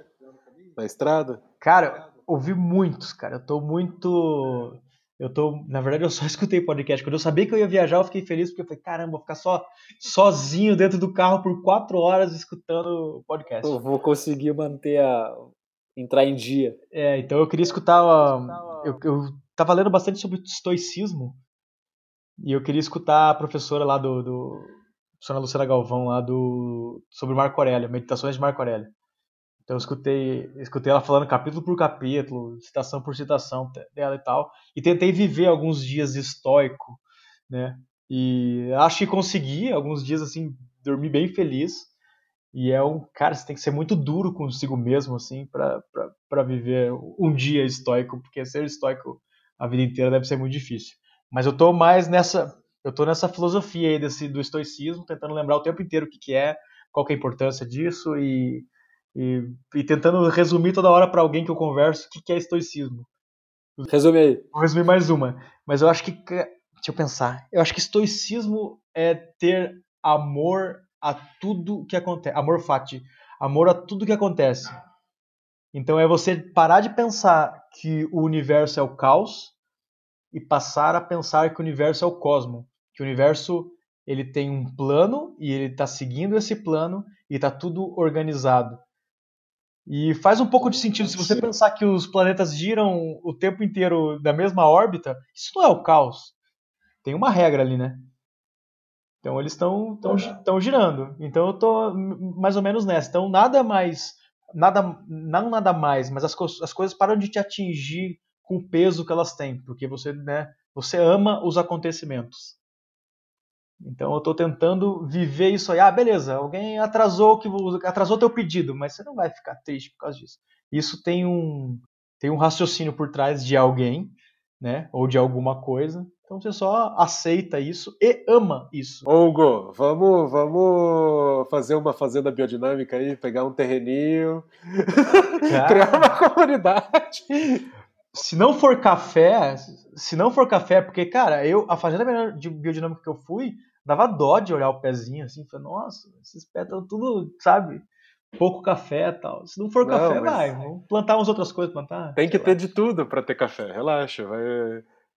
S3: Na estrada?
S2: Cara, ouvi muitos, cara. Eu tô muito. Eu tô. Na verdade, eu só [laughs] escutei podcast. Quando eu sabia que eu ia viajar, eu fiquei feliz, porque eu falei, caramba, vou ficar só sozinho dentro do carro por quatro horas escutando podcast.
S1: Eu vou conseguir manter a. entrar em dia.
S2: É, então eu queria escutar. Eu, eu tava lendo bastante sobre estoicismo. E eu queria escutar a professora lá do. do professora Luciana Galvão, lá do. sobre Marco Aurélio, Meditações de Marco Aurélio. Então eu escutei, escutei ela falando capítulo por capítulo, citação por citação dela e tal, e tentei viver alguns dias estoico, né? E acho que consegui, alguns dias assim, dormi bem feliz. E é um, cara, você tem que ser muito duro consigo mesmo assim para viver um dia estoico, porque ser estoico a vida inteira deve ser muito difícil. Mas eu tô mais nessa, eu tô nessa filosofia aí desse do estoicismo, tentando lembrar o tempo inteiro o que que é, qual que é a importância disso e e, e tentando resumir toda hora para alguém que eu converso o que, que é estoicismo.
S1: Resume aí.
S2: Vou resumir mais uma. Mas eu acho que. Deixa eu pensar. Eu acho que estoicismo é ter amor a tudo que acontece. Amor fati. Amor a tudo que acontece. Então é você parar de pensar que o universo é o caos e passar a pensar que o universo é o cosmo. Que o universo ele tem um plano e ele está seguindo esse plano e está tudo organizado. E faz um pouco de sentido se você pensar que os planetas giram o tempo inteiro na mesma órbita, isso não é o caos. Tem uma regra ali, né? Então eles estão estão girando. Então eu tô mais ou menos nessa. Então nada mais, nada não nada mais, mas as, as coisas param de te atingir com o peso que elas têm, porque você, né, você ama os acontecimentos. Então eu estou tentando viver isso aí. Ah, beleza, alguém atrasou que atrasou teu pedido, mas você não vai ficar triste por causa disso. Isso tem um tem um raciocínio por trás de alguém, né? Ou de alguma coisa. Então você só aceita isso e ama isso.
S3: Ô Hugo, vamos, vamos fazer uma fazenda biodinâmica aí, pegar um terreninho, [laughs] criar uma comunidade.
S2: Se não for café, se não for café, porque, cara, eu, a fazenda biodinâmica que eu fui, dava dó de olhar o pezinho assim, falei, nossa, esses pés estão tudo, sabe? Pouco café e tal. Se não for não, café, vai. Vamos plantar umas outras coisas, plantar.
S3: Tem que ter lá. de tudo para ter café, relaxa, vai.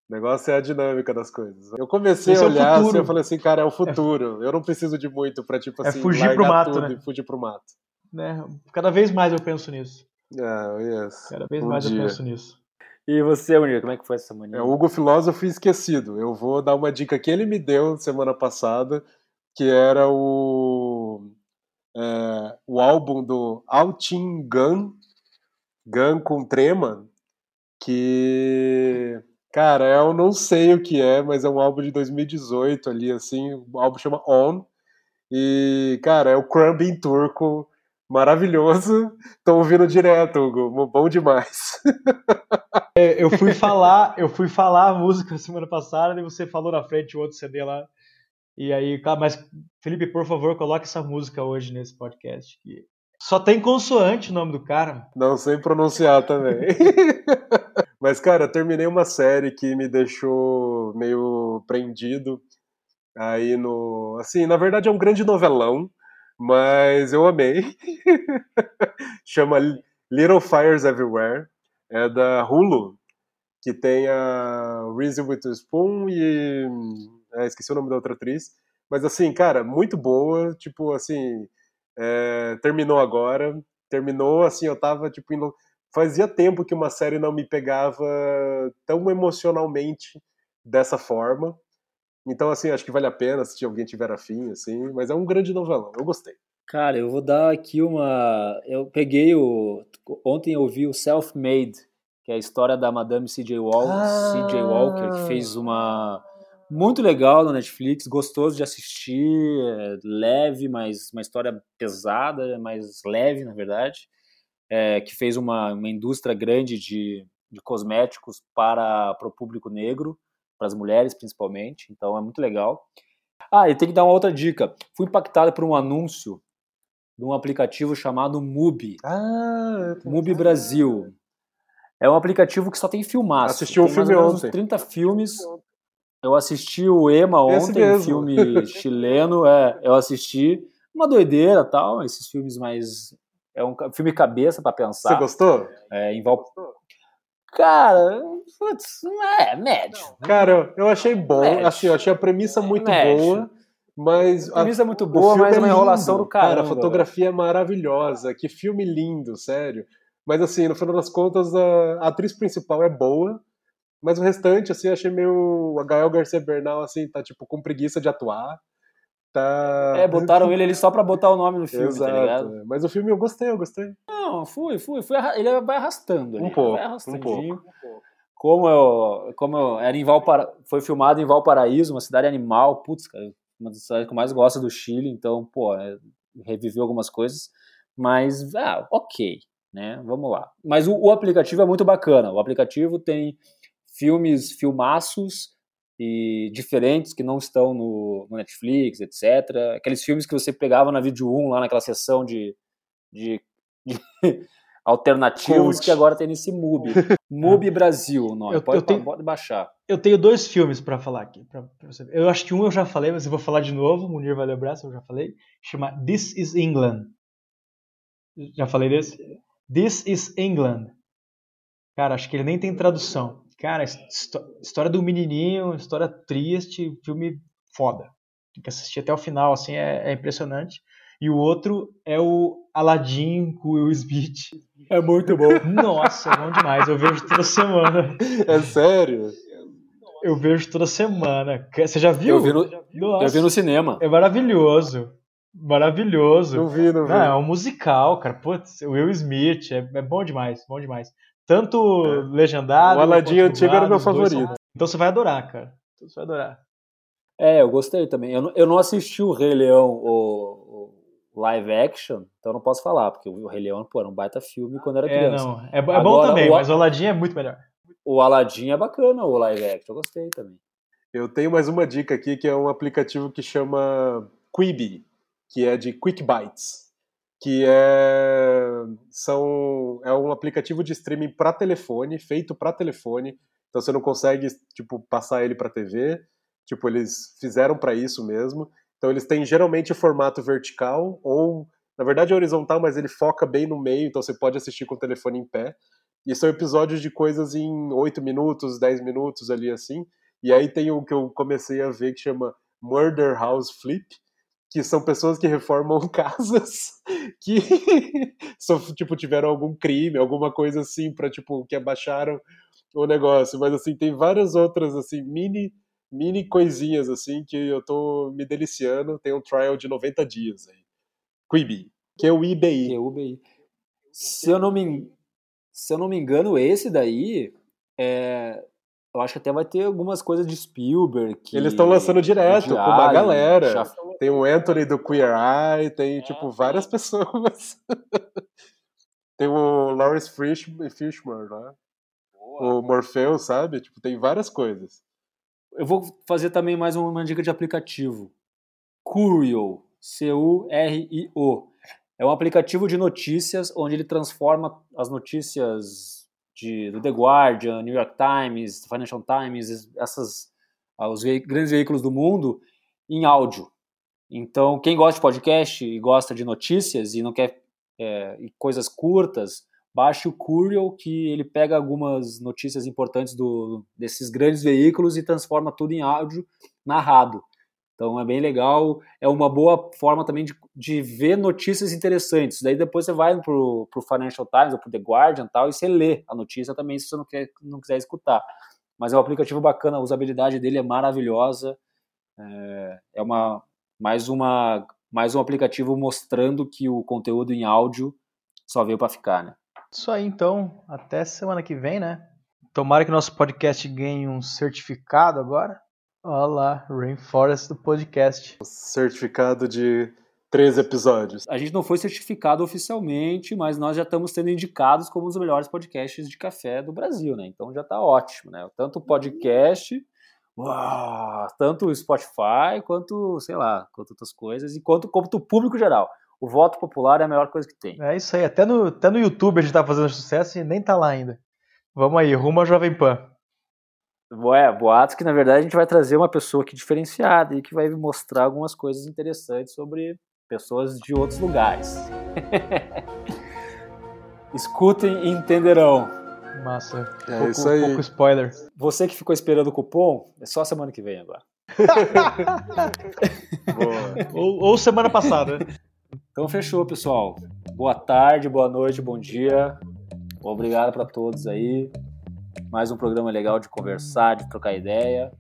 S3: O negócio é a dinâmica das coisas. Eu comecei Esse a é olhar é assim, eu falei assim, cara, é o futuro. É... Eu não preciso de muito para tipo
S2: é
S3: assim,
S2: é fugir pro mato, né?
S3: e fugir pro mato.
S2: Né? Cada vez mais eu penso nisso.
S3: Ah, yes.
S2: Cada vez um mais dia. eu penso nisso.
S1: E você, Munir, como é que foi essa semana?
S3: É o Hugo Filósofo Esquecido. Eu vou dar uma dica que ele me deu semana passada, que era o, é, o álbum do Altin Gun, Gun com Trema, que, cara, eu não sei o que é, mas é um álbum de 2018 ali, assim, o álbum chama On, e, cara, é o Crumb em turco, maravilhoso, [laughs] tô ouvindo direto, Hugo, bom demais. [laughs]
S2: É, eu fui falar, eu fui falar a música [laughs] semana passada e você falou na frente o outro CD lá. E aí, mas Felipe, por favor, coloque essa música hoje nesse podcast. Que só tem consoante o nome do cara.
S3: Não sei pronunciar também. [laughs] mas, cara, terminei uma série que me deixou meio prendido. Aí no. Assim, na verdade é um grande novelão, mas eu amei. [laughs] Chama Little Fires Everywhere é da Hulu, que tem a Reese Witherspoon e. É, esqueci o nome da outra atriz. Mas assim, cara, muito boa. Tipo, assim. É, terminou agora. Terminou, assim, eu tava, tipo, fazia tempo que uma série não me pegava tão emocionalmente dessa forma. Então, assim, acho que vale a pena se alguém tiver afim, assim, mas é um grande novelão, eu gostei.
S1: Cara, eu vou dar aqui uma. Eu peguei o. Ontem eu vi o Self-Made, que é a história da Madame C.J. Walker, ah. Walker, que fez uma. Muito legal na Netflix, gostoso de assistir, é leve, mas uma história pesada, mais leve, na verdade, é, que fez uma, uma indústria grande de, de cosméticos para, para o público negro, para as mulheres principalmente, então é muito legal. Ah, e tem que dar uma outra dica. Fui impactado por um anúncio de um aplicativo chamado Mubi.
S3: Ah,
S1: Mubi Brasil. É um aplicativo que só tem filmaço.
S3: Assisti um filme ontem.
S1: Uns 30 filmes. Eu assisti o Ema ontem, um filme [laughs] chileno. É, eu assisti. Uma doideira tal, esses filmes mais. É um filme cabeça para pensar.
S3: Você gostou?
S1: É, em Val... Cara, putz, é médio.
S3: Cara, eu achei bom. Médio. Assim, eu achei a premissa muito médio. boa. Mas
S1: a camisa é muito boa, mas é uma enrolação do cara.
S3: Cara, a fotografia é maravilhosa. Que filme lindo, sério. Mas assim, no final das contas, a atriz principal é boa, mas o restante, assim, achei meio. A Gael Garcia Bernal, assim, tá tipo com preguiça de atuar. Tá...
S1: É, botaram ele ali só pra botar o nome no filme, tá
S3: Exato.
S1: tá ligado?
S3: É. Mas o filme eu gostei, eu gostei.
S1: Não, fui, fui, fui. Ele vai arrastando ali.
S3: Um pouco.
S1: Vai.
S3: Um pouco.
S1: Como eu, como eu era em Valpara... foi filmado em Valparaíso, uma cidade animal, putz, cara, uma das cidades que eu mais gosto do Chile, então, pô, é, reviveu algumas coisas, mas, ah, ok, né, vamos lá. Mas o, o, aplicativo é muito bacana, o aplicativo tem filmes, filmaços e diferentes que não estão no, no Netflix, etc. Aqueles filmes que você pegava na Vídeo 1, lá naquela sessão de, de, de alternativos que agora tem nesse MUBI. [laughs] MUBI Brasil, o nome. Eu, pode, eu tenho, pode baixar.
S2: Eu tenho dois filmes para falar aqui. Pra, pra você. Eu acho que um eu já falei, mas eu vou falar de novo. O Munir vai lembrar se eu já falei. Chama This is England. Já falei desse? This is England. Cara, acho que ele nem tem tradução. Cara, história do menininho, história triste, filme foda. Tem que assistir até o final, assim, é, é impressionante. E o outro é o Aladdin com o Will Smith.
S1: É muito bom.
S2: Nossa, é bom demais. Eu vejo toda semana.
S3: É sério?
S2: Eu vejo toda semana. Você já viu?
S1: Eu vi no, eu vi no cinema.
S2: É maravilhoso. Maravilhoso.
S3: Não vi, não vi.
S2: Não, é um musical, cara. Putz, o Will Smith é, é bom demais, bom demais. Tanto é. legendado.
S3: O Aladdin antigo era meu favorito. São...
S2: Então você vai adorar, cara. Então você vai adorar.
S1: É, eu gostei também. Eu não, eu não assisti o Rei Leão, o, live action, então não posso falar, porque o Rei Leão, pô, era um baita filme quando era criança.
S2: É, não, é, é Agora, bom também, o, mas o Aladdin é muito melhor.
S1: O Aladdin é bacana, o live action, eu gostei também.
S3: Eu tenho mais uma dica aqui, que é um aplicativo que chama Quibi, que é de Quick Bites, que é, são, é um aplicativo de streaming para telefone, feito para telefone, então você não consegue, tipo, passar ele para TV, tipo, eles fizeram para isso mesmo, então eles têm geralmente formato vertical ou, na verdade, é horizontal, mas ele foca bem no meio, então você pode assistir com o telefone em pé. E são episódios de coisas em 8 minutos, 10 minutos ali assim. E aí tem o que eu comecei a ver que chama Murder House Flip, que são pessoas que reformam [laughs] casas que [laughs] tipo tiveram algum crime, alguma coisa assim para tipo que abaixaram o negócio, mas assim tem várias outras assim mini mini coisinhas assim que eu tô me deliciando. Tem um trial de 90 dias aí. Quibi, que é o IBI.
S1: Que é o IBI. Se eu não me, se eu não me engano, esse daí é, eu acho que até vai ter algumas coisas de Spielberg. Que,
S3: Eles estão lançando direto com uma galera. Já... Tem o Anthony do Queer Eye, tem tipo várias [laughs] pessoas. tem o Lawrence Fishburne, né? O Morpheus, sabe? Tipo, tem várias coisas.
S1: Eu vou fazer também mais uma dica de aplicativo. Curio, C-U-R-I-O. É um aplicativo de notícias onde ele transforma as notícias de, do The Guardian, New York Times, Financial Times, essas, ah, os grandes veículos do mundo, em áudio. Então, quem gosta de podcast e gosta de notícias e não quer é, coisas curtas, baixe o Curial, que ele pega algumas notícias importantes do, desses grandes veículos e transforma tudo em áudio narrado. Então é bem legal, é uma boa forma também de, de ver notícias interessantes. Daí depois você vai para o Financial Times ou para The Guardian tal, e você lê a notícia também se você não, quer, não quiser escutar. Mas é um aplicativo bacana, a usabilidade dele é maravilhosa. É, é uma mais uma mais um aplicativo mostrando que o conteúdo em áudio só veio para ficar, né?
S2: Isso aí, então. Até semana que vem, né? Tomara que nosso podcast ganhe um certificado agora. Olha lá, Rainforest do podcast.
S3: Certificado de três episódios.
S1: A gente não foi certificado oficialmente, mas nós já estamos sendo indicados como um dos melhores podcasts de café do Brasil, né? Então já está ótimo, né? Tanto o podcast, uau, tanto o Spotify, quanto, sei lá, quanto outras coisas, e quanto, quanto o público geral. O voto popular é a melhor coisa que tem.
S2: É isso aí, até no, até no YouTube a gente tá fazendo sucesso e nem tá lá ainda. Vamos aí, rumo a Jovem Pan.
S1: É, boatos que na verdade a gente vai trazer uma pessoa aqui diferenciada e que vai mostrar algumas coisas interessantes sobre pessoas de outros lugares. [laughs] Escutem e entenderão.
S2: Massa.
S3: É
S2: pouco,
S3: isso aí.
S2: pouco spoiler.
S1: Você que ficou esperando o cupom, é só semana que vem agora. [laughs]
S3: Boa.
S2: Ou, ou semana passada.
S1: Então fechou, pessoal. Boa tarde, boa noite, bom dia. Obrigado para todos aí. Mais um programa legal de conversar, de trocar ideia.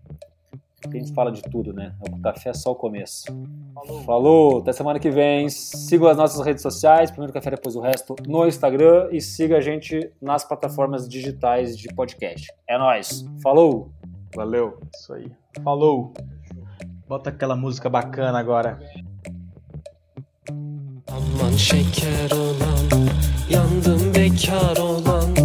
S1: A gente fala de tudo, né? O café é só o começo. Falou. Falou, até semana que vem. Siga as nossas redes sociais, primeiro café, depois o resto, no Instagram e siga a gente nas plataformas digitais de podcast. É nóis. Falou!
S3: Valeu.
S2: Isso aí. Falou. Bota aquela música bacana agora.
S4: Şeker olan Yandım bekar olan